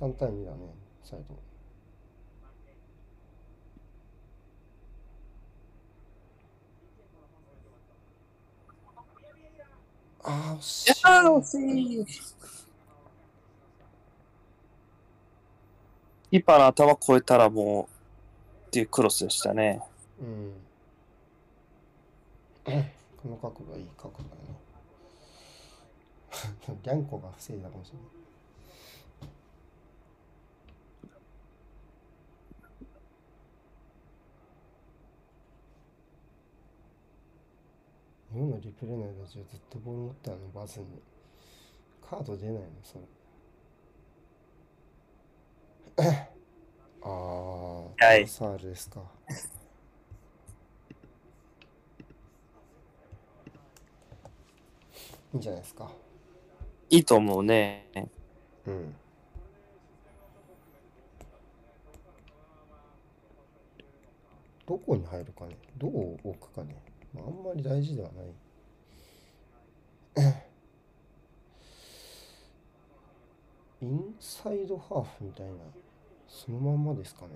3対2だね、サイド。ああ、惜しい。惜しい。キーパーの頭越えたらもう、っていうクロスでしたね。うん。この角度はいい角度だね。ギャンコが防いだかもしれない。今のリプレイの間中ずっとボール持ったのバズに。カード出ないのそれ。ああ、はいサールですか。いいんじゃないですか。いいと思うね。うん。どこに入るかね？どう置くかね、あ、あんまり大事ではない。インサイドハーフみたいな、そのまんまですかね。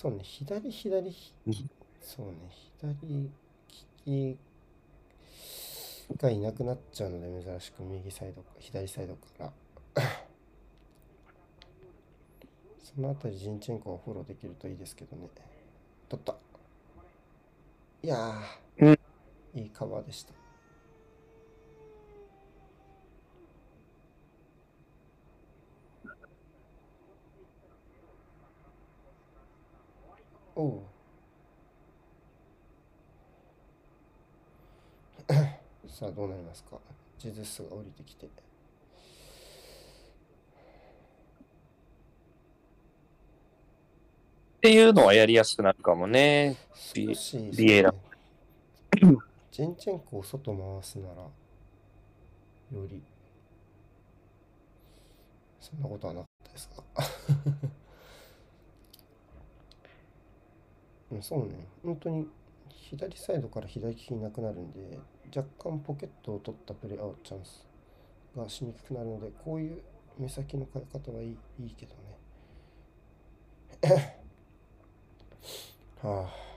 そうね、左左そうね、左利きがいなくなっちゃうので、珍しく右サイドか、左サイドから。そのあたり、ジンチェンコをフォローできるといいですけどね。取った。いやー、いいカバーでした。おう。さあどうなりますか？ジズスが降りてきて。っていうのはやりやすくなるかもね。ビビエラ。ジェンチェンコを外回すなら、より、そんなことはなかったですか？うんそうね、本当に左サイドから左利きなくなるんで、若干ポケットを取ったプレーアウトチャンスがしにくくなるので、こういう目先の変え方はいいいいけどね。はあ。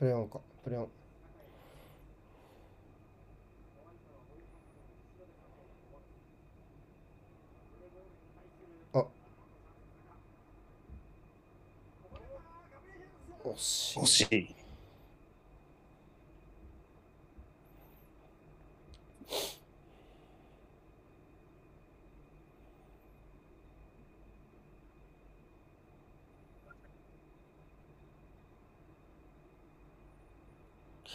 プレオンか、プレオン。あ。惜しい。惜しい。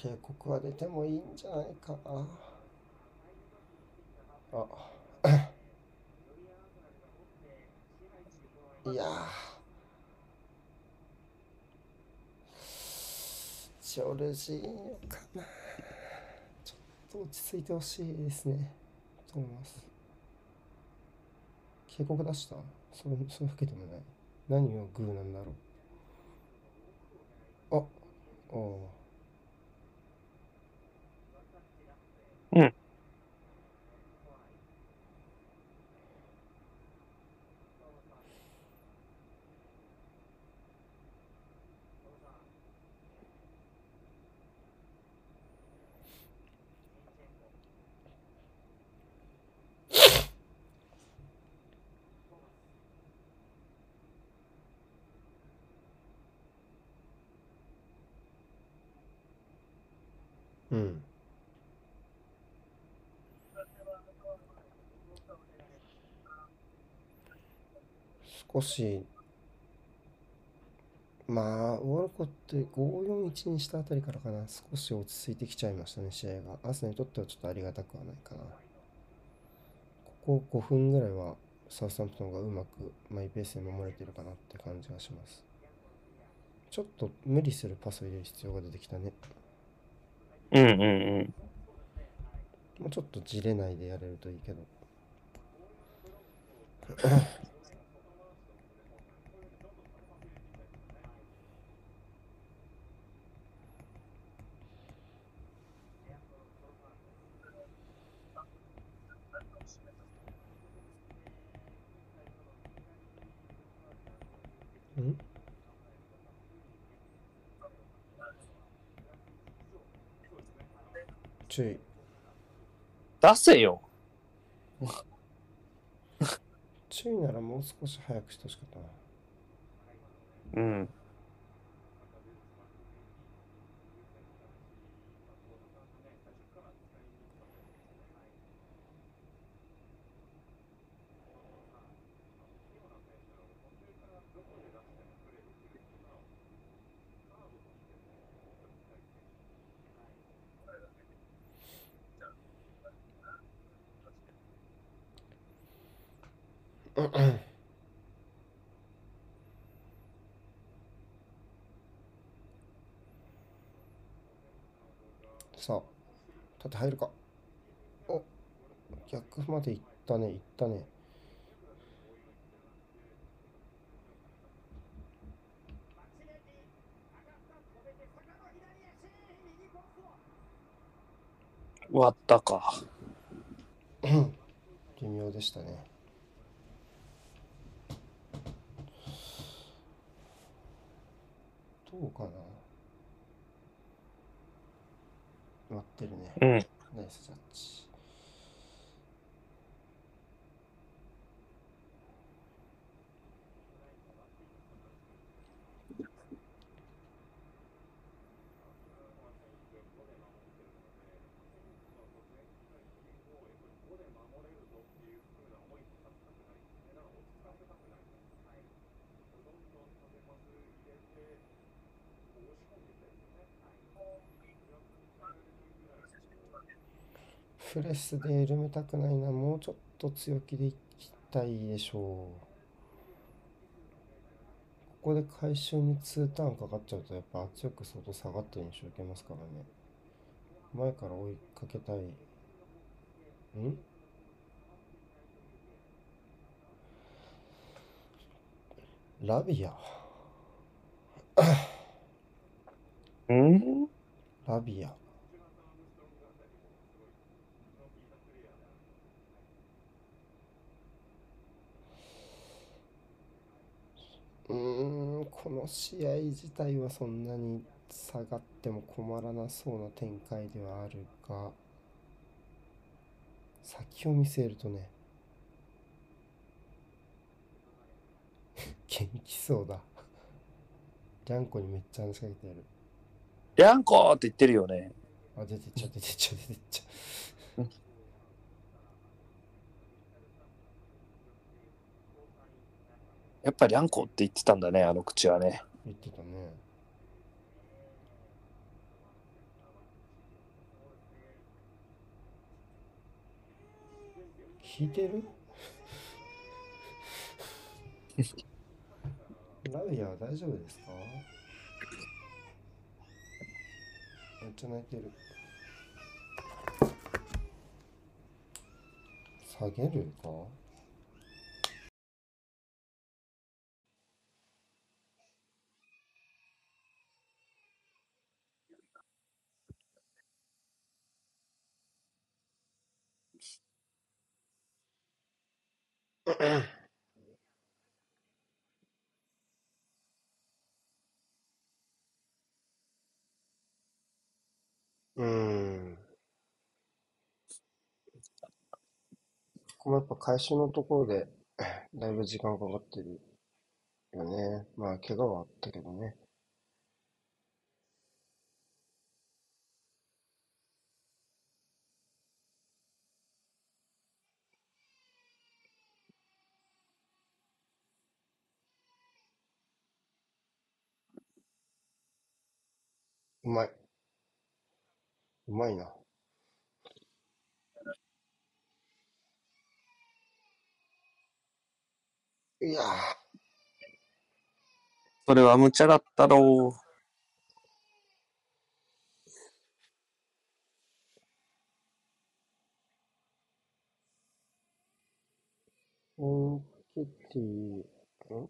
警告は出てもいいんじゃないかな。あ。いやジョルジーニョかな。ちょっと落ち着いてほしいですね。と思います。警告出した？そうそういうわけでもない。何をグーなんだろう。あ、おううん。少し、まあ、ウォルコット5-4-1にしたあたりからかな、少し落ち着いてきちゃいましたね、試合が。アーセにとってはちょっとありがたくはないかな。ここ5分ぐらいはサウスタンプトンがうまくマイペースで守れてるかなって感じがします。ちょっと無理するパスを入れる必要が出てきたね。うんうんうん。もうちょっとじれないでやれるといいけど。ん注意。出せよ。注意ならもう少し早くしてほしかったな。うん。さあ、縦入るか。お、逆まで行ったね、行ったね。終わったか。微妙でしたね。どうかな待ってるね。うん。ナイスジャッジ。プレスで緩めたくないな。もうちょっと強気でいきたいでしょう。ここで回収に2ターンかかっちゃうと、やっぱ圧力相当下がってる印象受けますからね。前から追いかけたい。ん？ラビア。うん？ラビア。うーん、この試合自体はそんなに下がっても困らなそうな展開ではあるが、先を見据えるとね、元気そうだ。リャンコにめっちゃ話しかけてやる。リャンコって言ってるよね。あ、出てっちゃう、出てっちゃう、出てっちゃやっぱリャンコって言ってたんだね、あの口はね。言ってたね。聞いてる？ラビアは大丈夫ですか？めっちゃ泣いてる。下げるか？うーん。ここもやっぱ回収のところで、だいぶ時間かかってるよね。まあ、怪我はあったけどね。うまい。うまいな。いやー、それは無茶だったろオンキティ、ん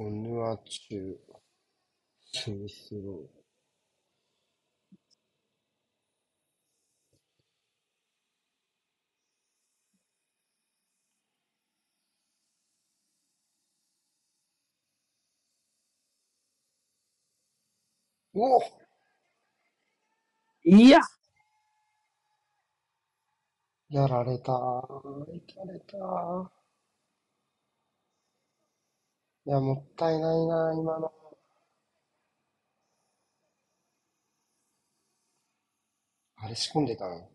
オヌアチュ、スミスロー。お。いや、やられたー。いかれたー。いや、もったいないな、今の。あれ仕込んでたの？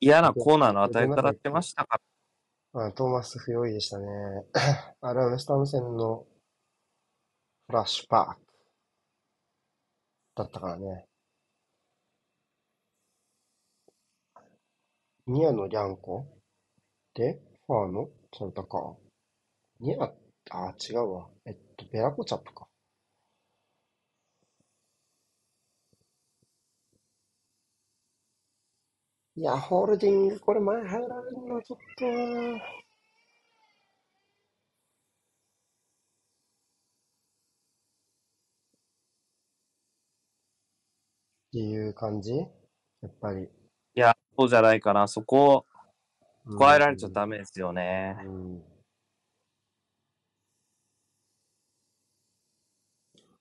嫌なコーナーの与え方してましたか？まあ、トーマス不用意でしたね。あれはウェスタム戦のフラッシュバックだったからね。ニアのリャンで、ファーのチャンタカニア、あ、違うわ。えっと、ベラコチャップか。いや、ホールディング、これ前入られるのちょっとっていう感じ？やっぱり。いや、そうじゃないかな。そこうんを加えられちゃダメですよね。うん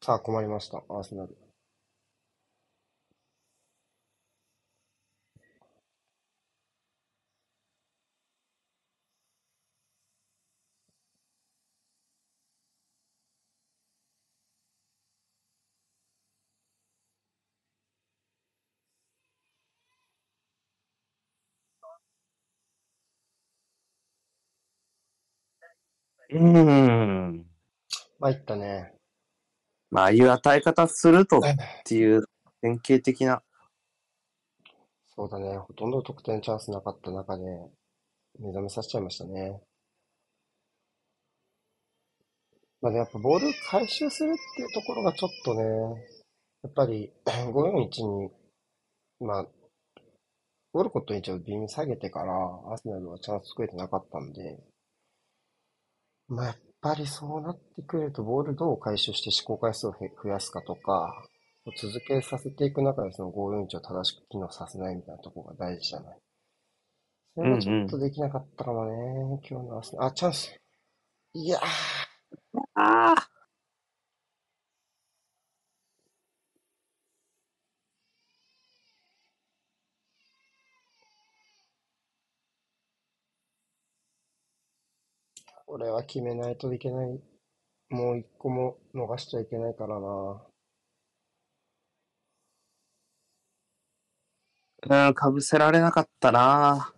さあ、困りました、アーセナル。うーん。参ったね。まあ、ああいう与え方するとっていう典型的な。そうだね。ほとんど得点チャンスなかった中で、目覚めさせちゃいましたね。まあ、でやっぱボール回収するっていうところがちょっとね、やっぱり 541に、まあ、ウォルコットにちょっと微妙に下げてから、アーセナルはチャンス作れてなかったんで、まあ、やっぱりそうなってくると、ボールどう回収して試行回数を増やすかとか、続けさせていく中でその541を正しく機能させないみたいなところが大事じゃない。それがちょっとできなかったかもね、今日のアーセナル。あ、チャンス。いやー。ああこれは決めないといけない。もう一個も逃しちゃいけないからな。うん、かぶせられなかったな。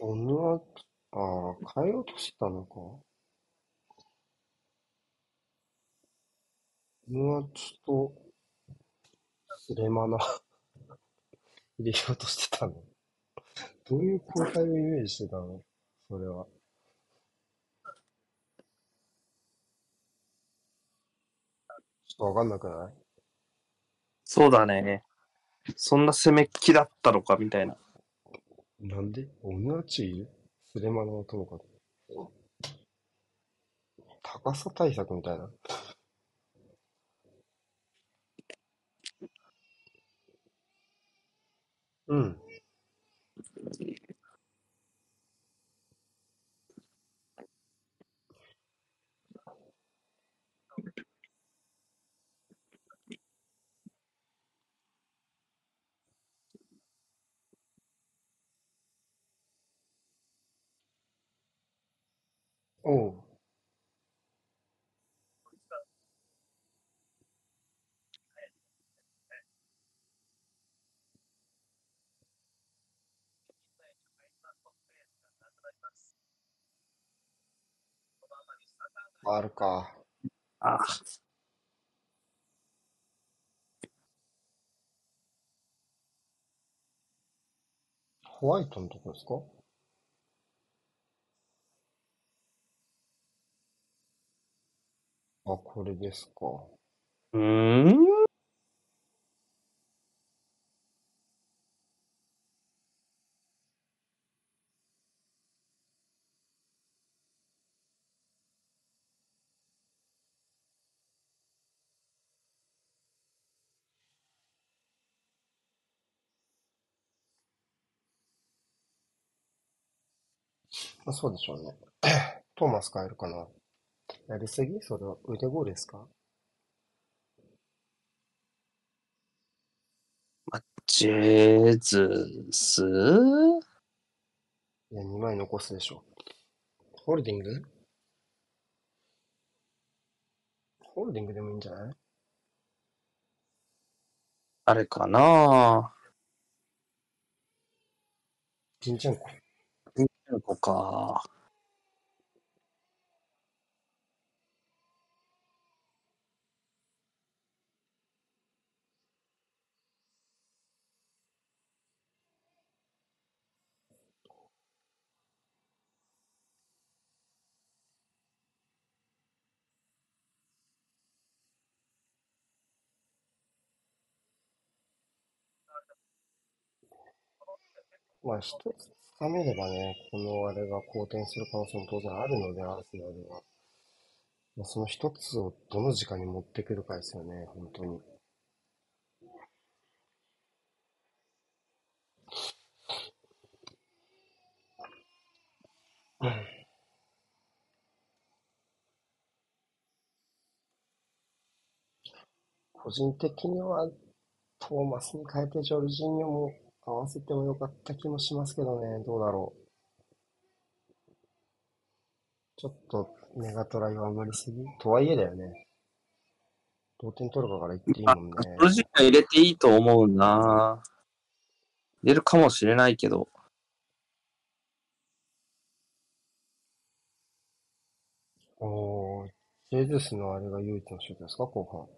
オヌア、ああ、変えようとしてたのか。オヌアチとスレマナ入れようとしてたの。どういう交代をイメージしてたの？それは。ちょっとわかんなくない？そうだね。そんな攻めっ気だったのかみたいな。なんで？オヌアチいるスレマナをとか。高さ対策みたいな。うん。おう。あるか。ああホワイトのとこですか？あ、これですか。うーん。まあ、そうでしょうね。トーマス変えるかな。やりすぎ？それは腕ゴールですか？ジェズス？いや、2枚残すでしょ。ホールディング？ホールディングでもいいんじゃない？あれかな？ジンチェンコ。ピンチェンコか。まあ、一つ掴めればね、このあれが好転する可能性も当然あるので、アーセナルは。まあ、その一つをどの時間に持ってくるかですよね、本当に。うん。個人的には、トーマスに変えてジョルジーニョも合わせてもよかった気もしますけどね。どうだろう。ちょっとメガトラ弱まりすぎとはいえだよね。同点取るかから言っていいもんね。ジョルジーニョ入れていいと思うな入れるかもしれないけど。おー、ジェズスのあれが唯一のシュートですか、後半。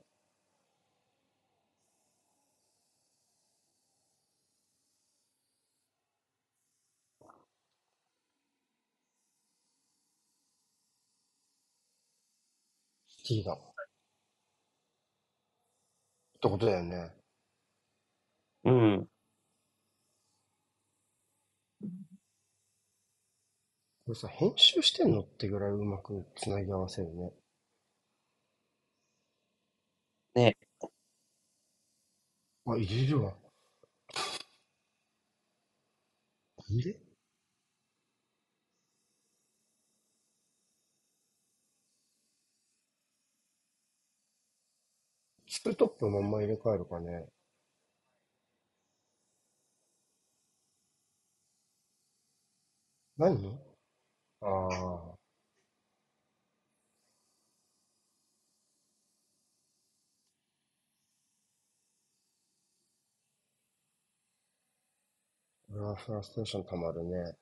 シティだ。ってことだよね。うん。これさ、編集してんのってぐらいうまく繋ぎ合わせるね。ねあ、入れるわ。入れ？ツートップのまんま入れ替えるかね。何？ああ。これはフラストレーション溜まるね。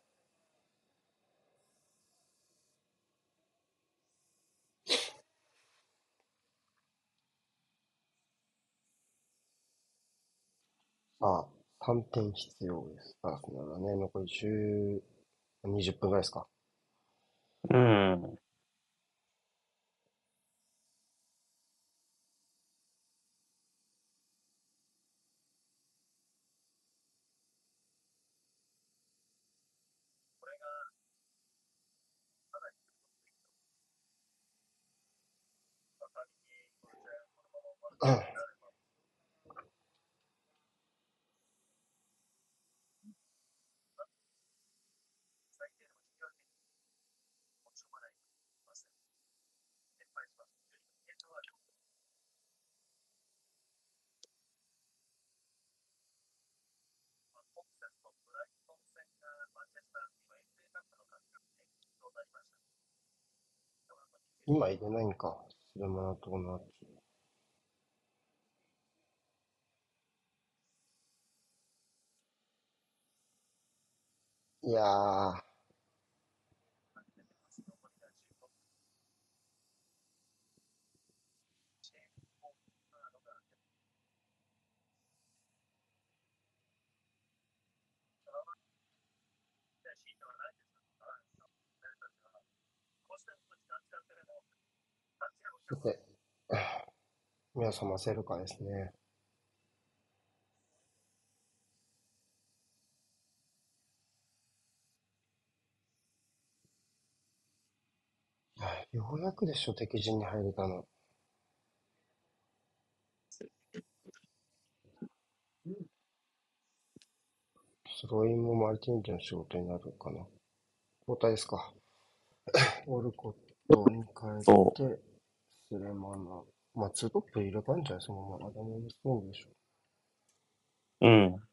さあ、3点必要です。アーセナルはね、残り10、20分ぐらいですか。うん。うん今入れないんか。スレマナとのいやー、さて、目を覚ませるかですね。ようやくでしょ、敵陣に入れたの。スローインもマルティンジの仕事になるかな。交代ですか。オルコットに変えて、スレマナ。まあ、ツートップ入れたんじゃないそのまま。アダム・ストーンでしょ。うん。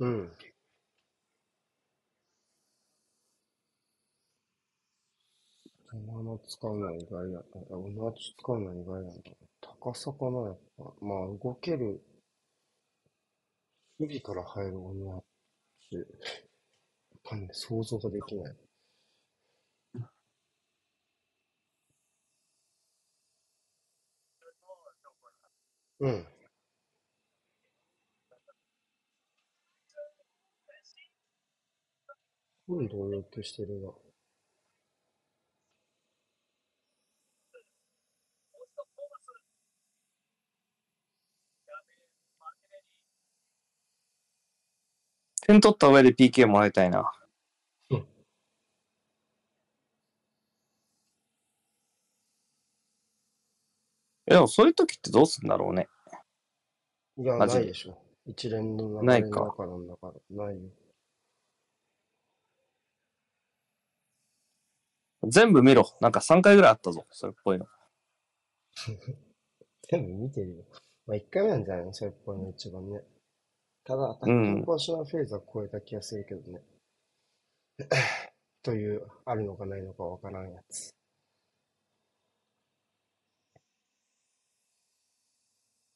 うん。スレマナ使うのは意外や。なち使うのは意外やな。高さかな、やっぱ。まあ、動ける。守備から入るオナチ。やっぱね、想像ができない。うん。今度入居してるな。点取った上で PK もらいたいな。うんえでもそういう時ってどうすんだろうね。いや、ないでしょ。一連の流れのないか中なんだから。ないよ。全部見ろ。なんか3回ぐらいあったぞ。それっぽいの。全部見てるよ。まあ、1回目なんじゃないの？それっぽいの一番ね。ただ、アタッうんキングポジショナルフェーズは超えた気がするけどね。という、あるのかないのかわからんやつ。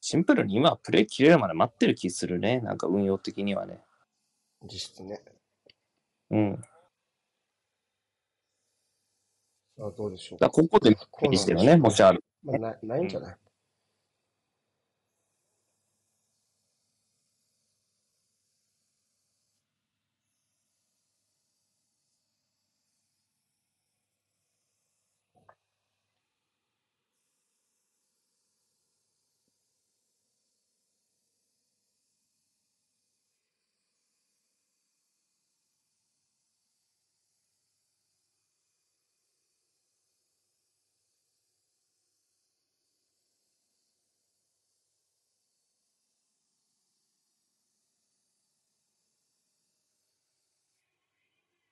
シンプルに今はプレイ切れるまで待ってる気するね。なんか運用的にはね。実質ね。うん。だかあどうでしょうらここでこでしょうしてるね。もしある。まあ、なないんじゃない、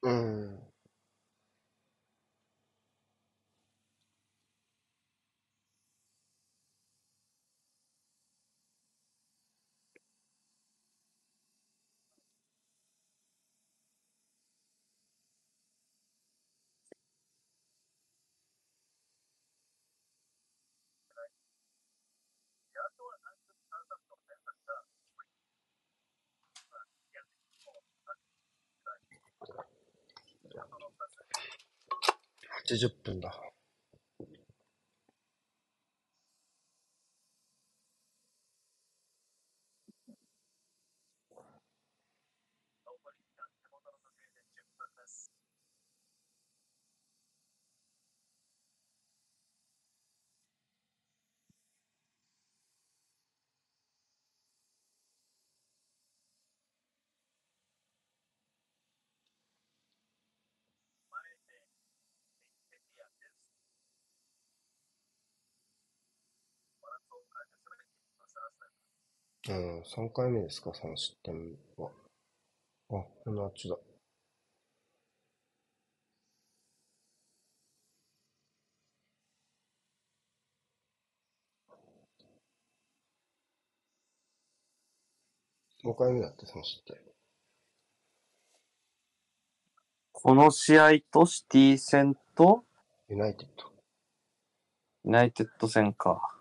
う80分だ。うん、3回目ですか、3失点は。あ、このあっちだ。5回目だって、3失点。この試合とシティ戦と？ユナイテッド。ユナイテッド戦か。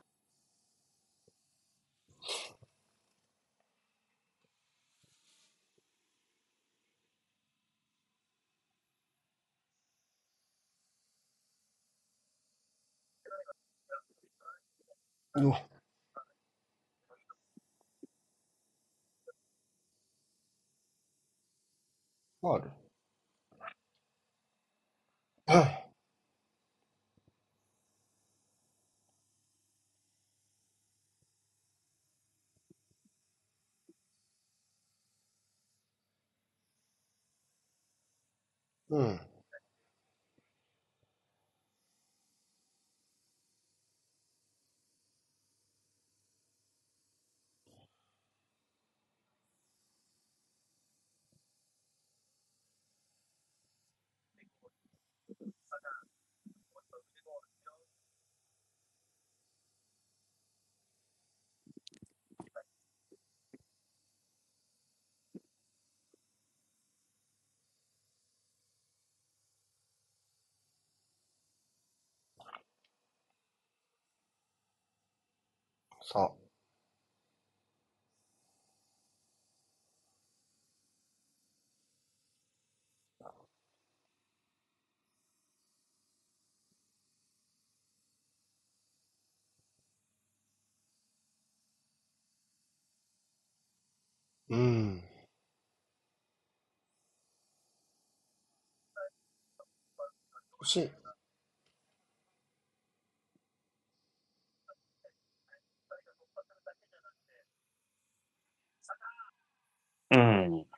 うわ。ファールあうさあ。うん。惜しい。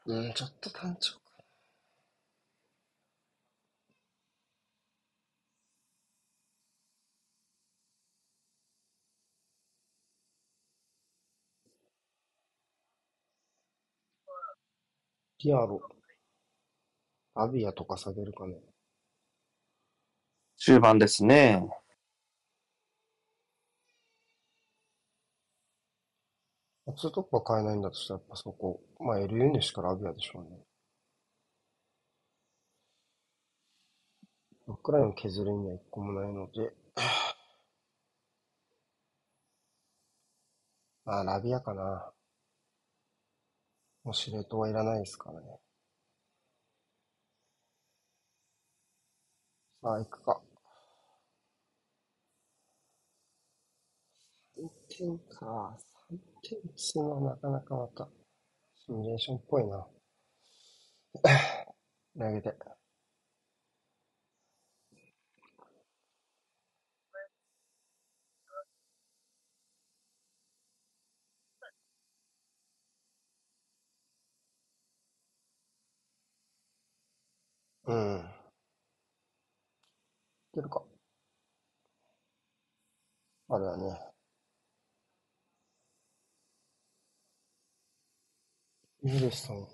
うん。うん、ちょっと単調か。ディアロ。アビアとか下げるかね。終盤ですね。ツートップは買えないんだとしたら、やっぱそこ。まあ、LU にしからアビアでしょうね。バックラインを削る意味は一個もないので。あ、ラビアかな。もう司令塔はいらないですからね。さあ、行くか。3点か。3点っつうのはなかなかまた、シミュレーションっぽいな。投げて。うん。いけるか。あれだね。ミルソン。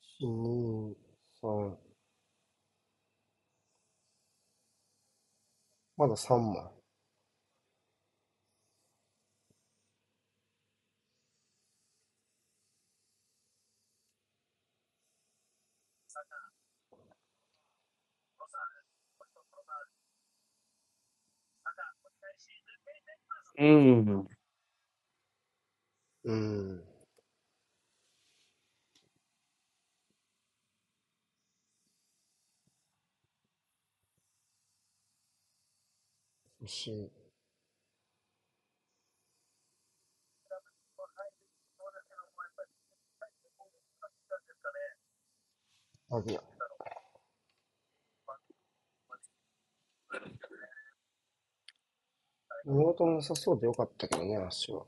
シニーソン。まだ3枚。うん。うん。欲しい。アビア。見事なさそうでよかったけどね、足は。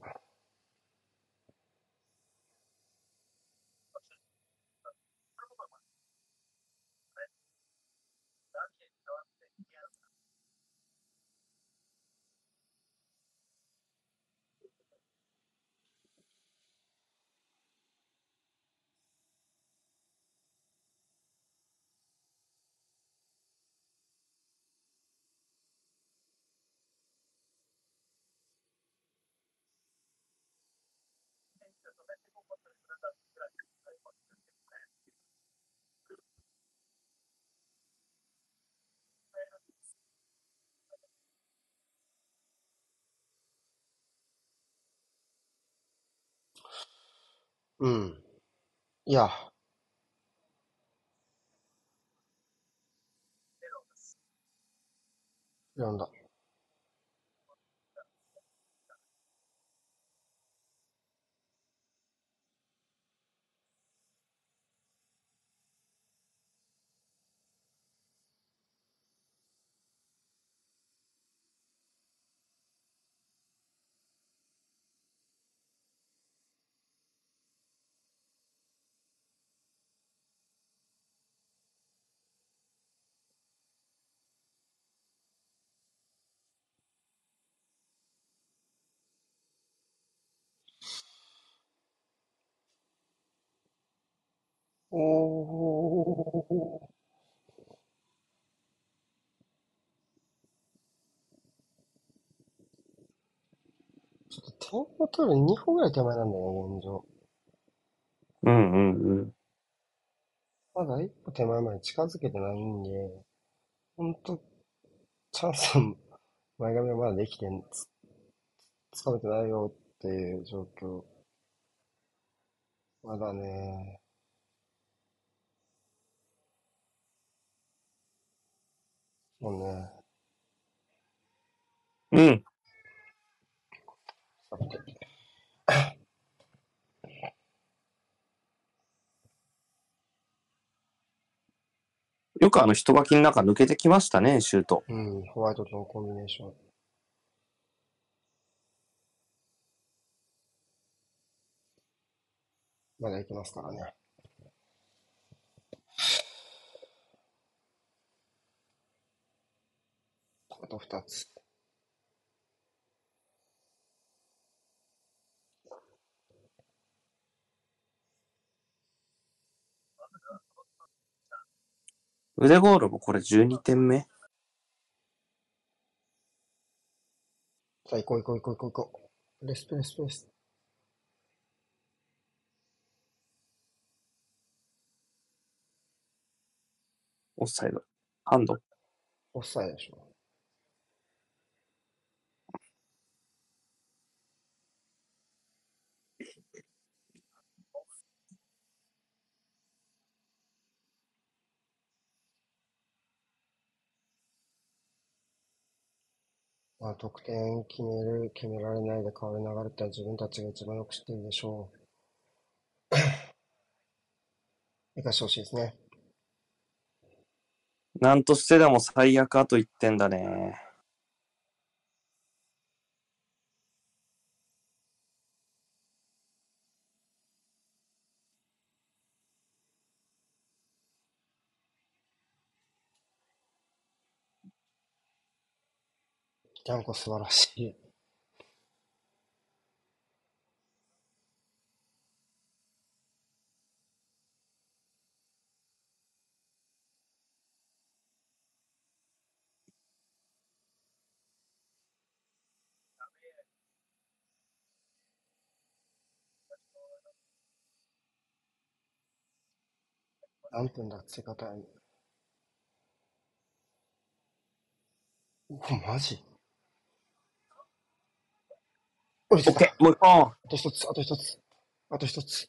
うん。いや。読んだ。おー。ちょっと点を取る2歩ぐらい手前なんだよね、現状。うんうんうん。まだ一歩手前まで近づけてないんで、ほんと、チャンスの前髪はまだできてん、つ、つかめてないよっていう状況。まだね、もんね。うん。よくあの人垣の中抜けてきましたね、シュート。うん、ホワイトとのコンビネーション。まだいきますからね。あと2つ。腕ゴールもこれ12点目？さあ、行こう行こう行こう行こう行こう。レスプレスプレス。オフサイド。ハンド。オフサイドでしょ。まあ、得点決める、決められないで変わる流れって自分たちが一番よく知ってるでしょう。生かしてほしいですね。なんとしてでも最悪あと1点だね。ジャンコ素晴らしい。何分だ、追加タイム。お、マジ？おい、オッケーもう一本あと一つ、あと一つ。あと一つ。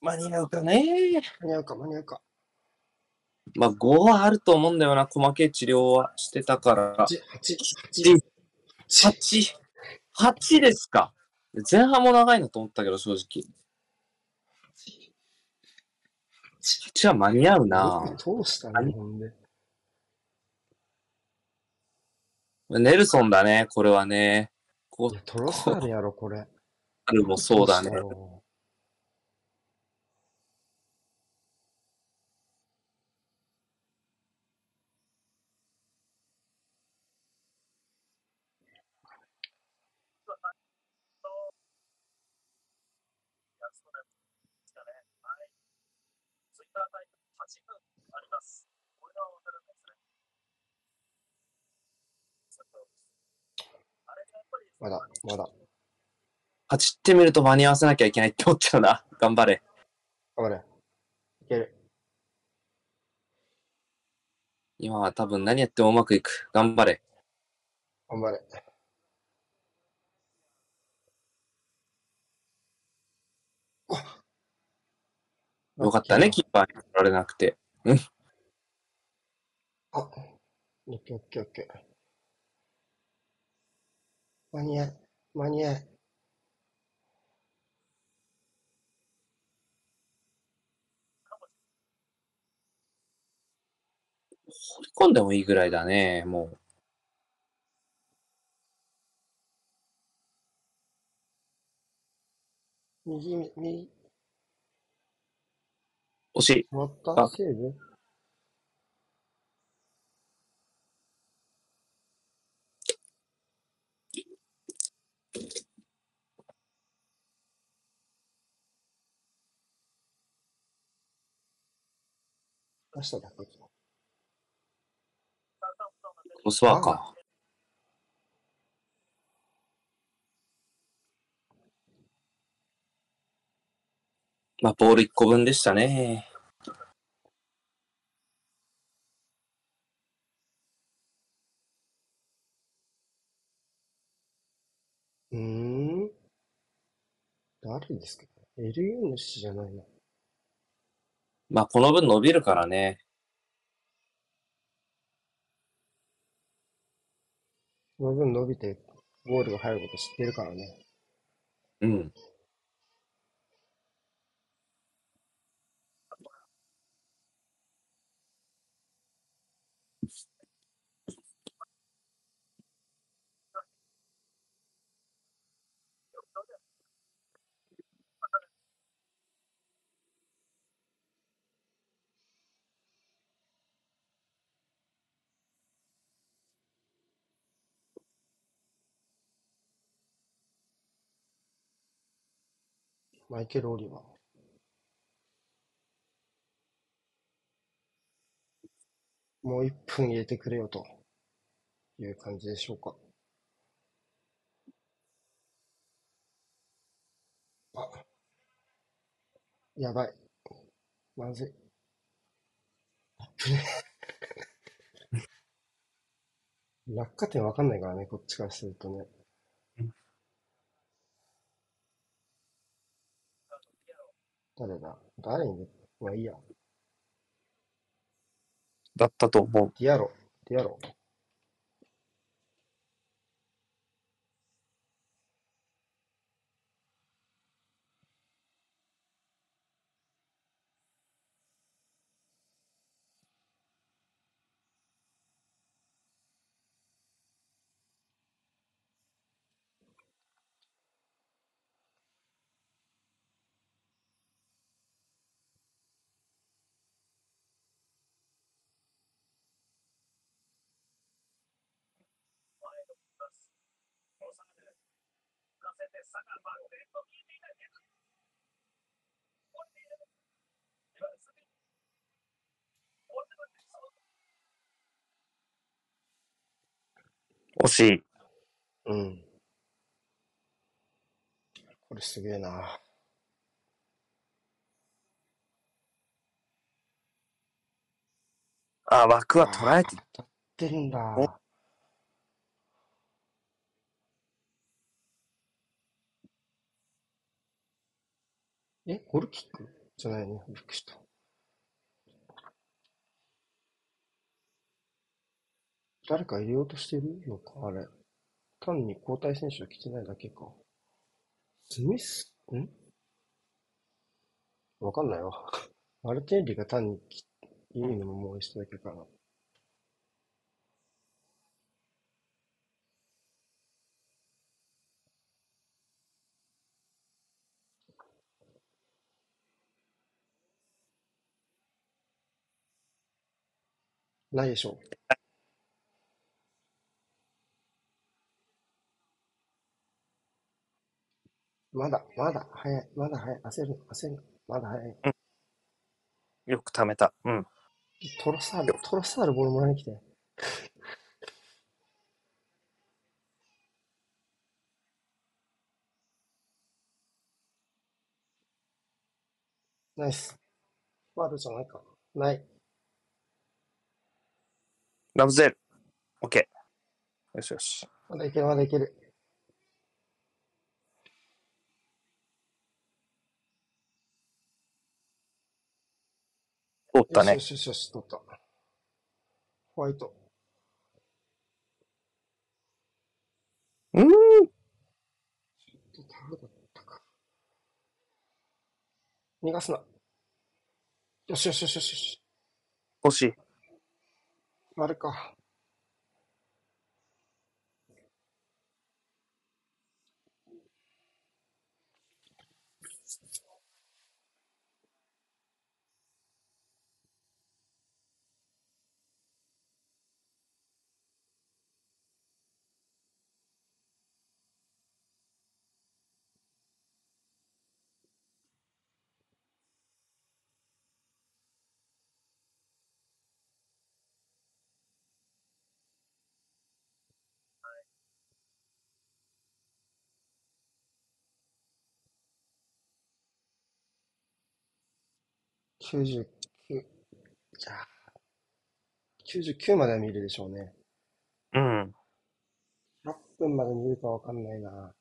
間に合うかね間に合うか、間に合うか。まあ5はあると思うんだよな。細けい治療はしてたから。8、8、8、8、8ですか。前半も長いなと思ったけど、正直。8は間に合うな。どうしたの？ほんで。ネルソンだね、これはね。こいや、トロサールやろ、これ。あるもそうだねまだ、まだ。8ってみると間に合わせなきゃいけないって思っちゃうな。頑張れ。頑張れ。いける。今は多分何やってもうまくいく。頑張れ。頑張れ。よかったね、キーパーに取られなくて。あ、オッケーオッケーオッケー。間に合い、間に合い。掘り込んでもいいぐらいだね、もう。右、右、惜しい。終わった？あセーブ？出しただけか。クロスワーか。まあ、ボール1個分でしたね。うーん誰ですか ?LU 主じゃないの。まあ、この分伸びるからね。その分伸びてゴールが入ること知ってるからね。うん。マイケル・オリバー。もう1分入れてくれよという感じでしょうか。あ、やばい。まずい。落下点わかんないからね、こっちからするとね。誰だ？誰に？まあいいや。だったと思う。ディアロ。ディアロ。惜しい。うん。これすげえな。あ、枠は捉えてあー当たってるんだ。え、ゴールキック？じゃないね。びっくりした。誰か入れようとしてるのか？あれ。単に交代選手が来てないだけか。スミス？ん？わかんないわ。マルティンリが単にきいいのももう一だけかな。ないでしょう。まだ、まだ早い、まだ早い、焦る、焦る、まだ早い。よく貯めた。うん。トロサール、トロサールボールもらいに来て。ナイス。ファールじゃないか。ない。ラブゼル。オッケー。よしよし。まだいける、まだいける。通ったねよ。しよしよし、取った。ホワイト。うーん。タオルだったか。逃がすな。よしよしよしよしよし。惜しい。あれか。99。じゃあ、99までは見るでしょうね。うん。100分まで見るかわかんないな。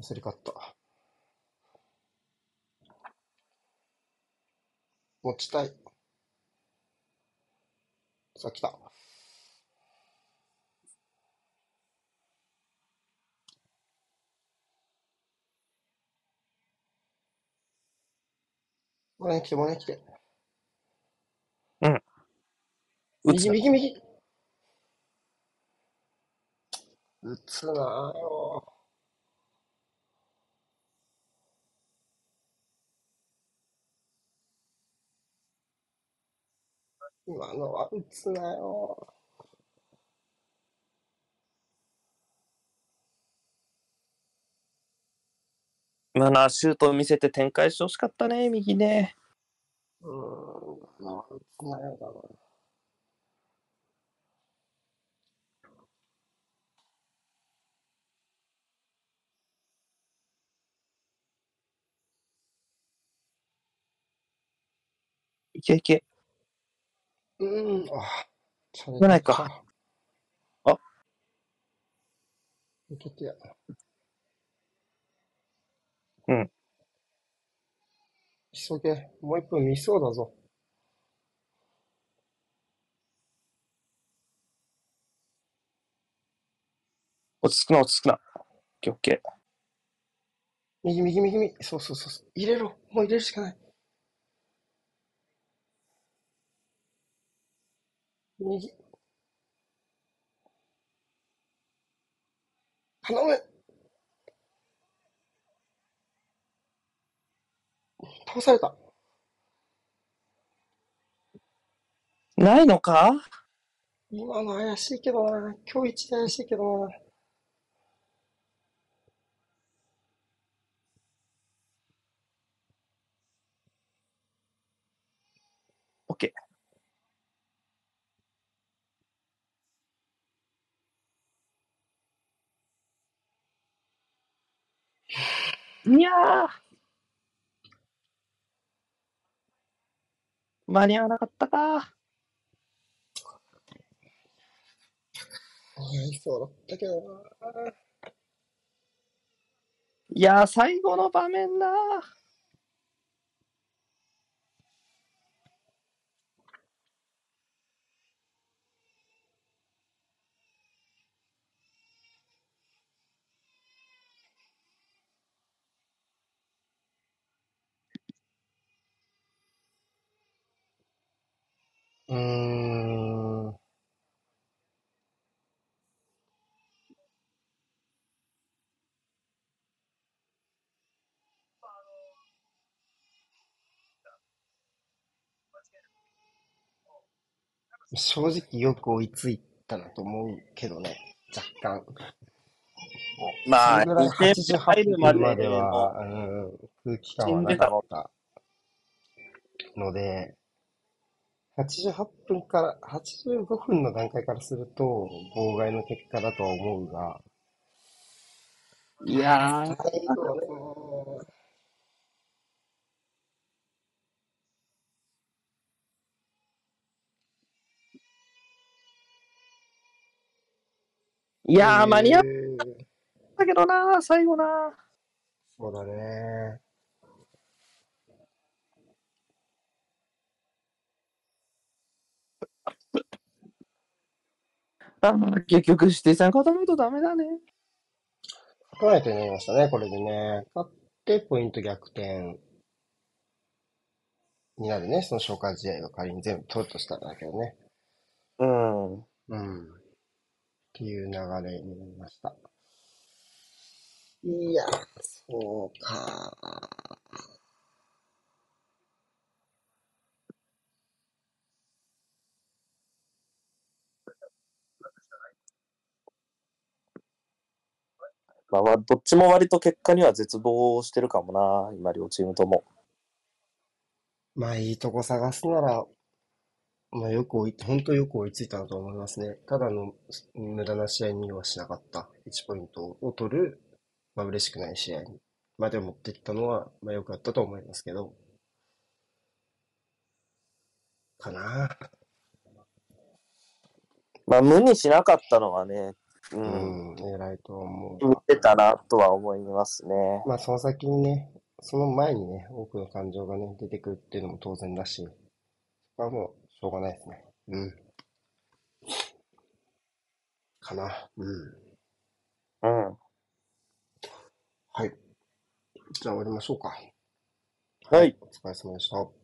焦り勝った。持ちたい。さあ、来た。もらいに来て、もらいに来て。打つ右、右、右。打つなよ。今のは打つなよ。今のはシュートを見せて展開してほしかったね、右ね。うーん、今のは打つなよだな。いけいけ。うーん、あ、ないか。あ？いけてや。うん。急げ。もう一分見そうだぞ。落ち着くな、落ち着くな。オッケーオッケー。右、右、右、右。そうそうそうそう。入れろ。もう入れるしかない。右。頼む。倒された。ないのか？今の怪しいけどな。今日一怪しいけどな。オッケー。いやー。間に合わなかったか。やりそうだったけどな。いやー、最後の場面なうーん。正直よく追いついたなと思うけどね、若干。まあ、それぐらい2点目入るま88分までは、うん、空気感はなかったので、88分から、85分の段階からすると、妨害の結果だとは思うが、いやー、最後ね、いやー、間に合っえーたけどなー、最後なー。そうだね。あ ー結局、指定さん勝たないとダメだね。勝たないなりましたね、これでね。勝って、ポイント逆転になるね。その消化試合が仮に全部取るとしたらだけどね。うん。うん。っていう流れになりました。いや、そうか。まあ、まあどっちも割と結果には絶望してるかもな、今両チームとも。まあ、いいとこ探すなら、まあ、よく追い、本当よく追いついたなと思いますね。ただの無駄な試合にはしなかった。1ポイントを取る、まあ、嬉しくない試合にまで持ってきたのは、まあ、よくやったと思いますけど。かな。まあ、無にしなかったのはね、うん、偉いと思う。売ってたなとは思いますね。まあ、その先にね、その前にね、多くの感情がね、出てくるっていうのも当然だし、そこはもう、しょうがないですね。うん。かな。うん。うん。はい。じゃあ終わりましょうか。はい、お疲れ様でした。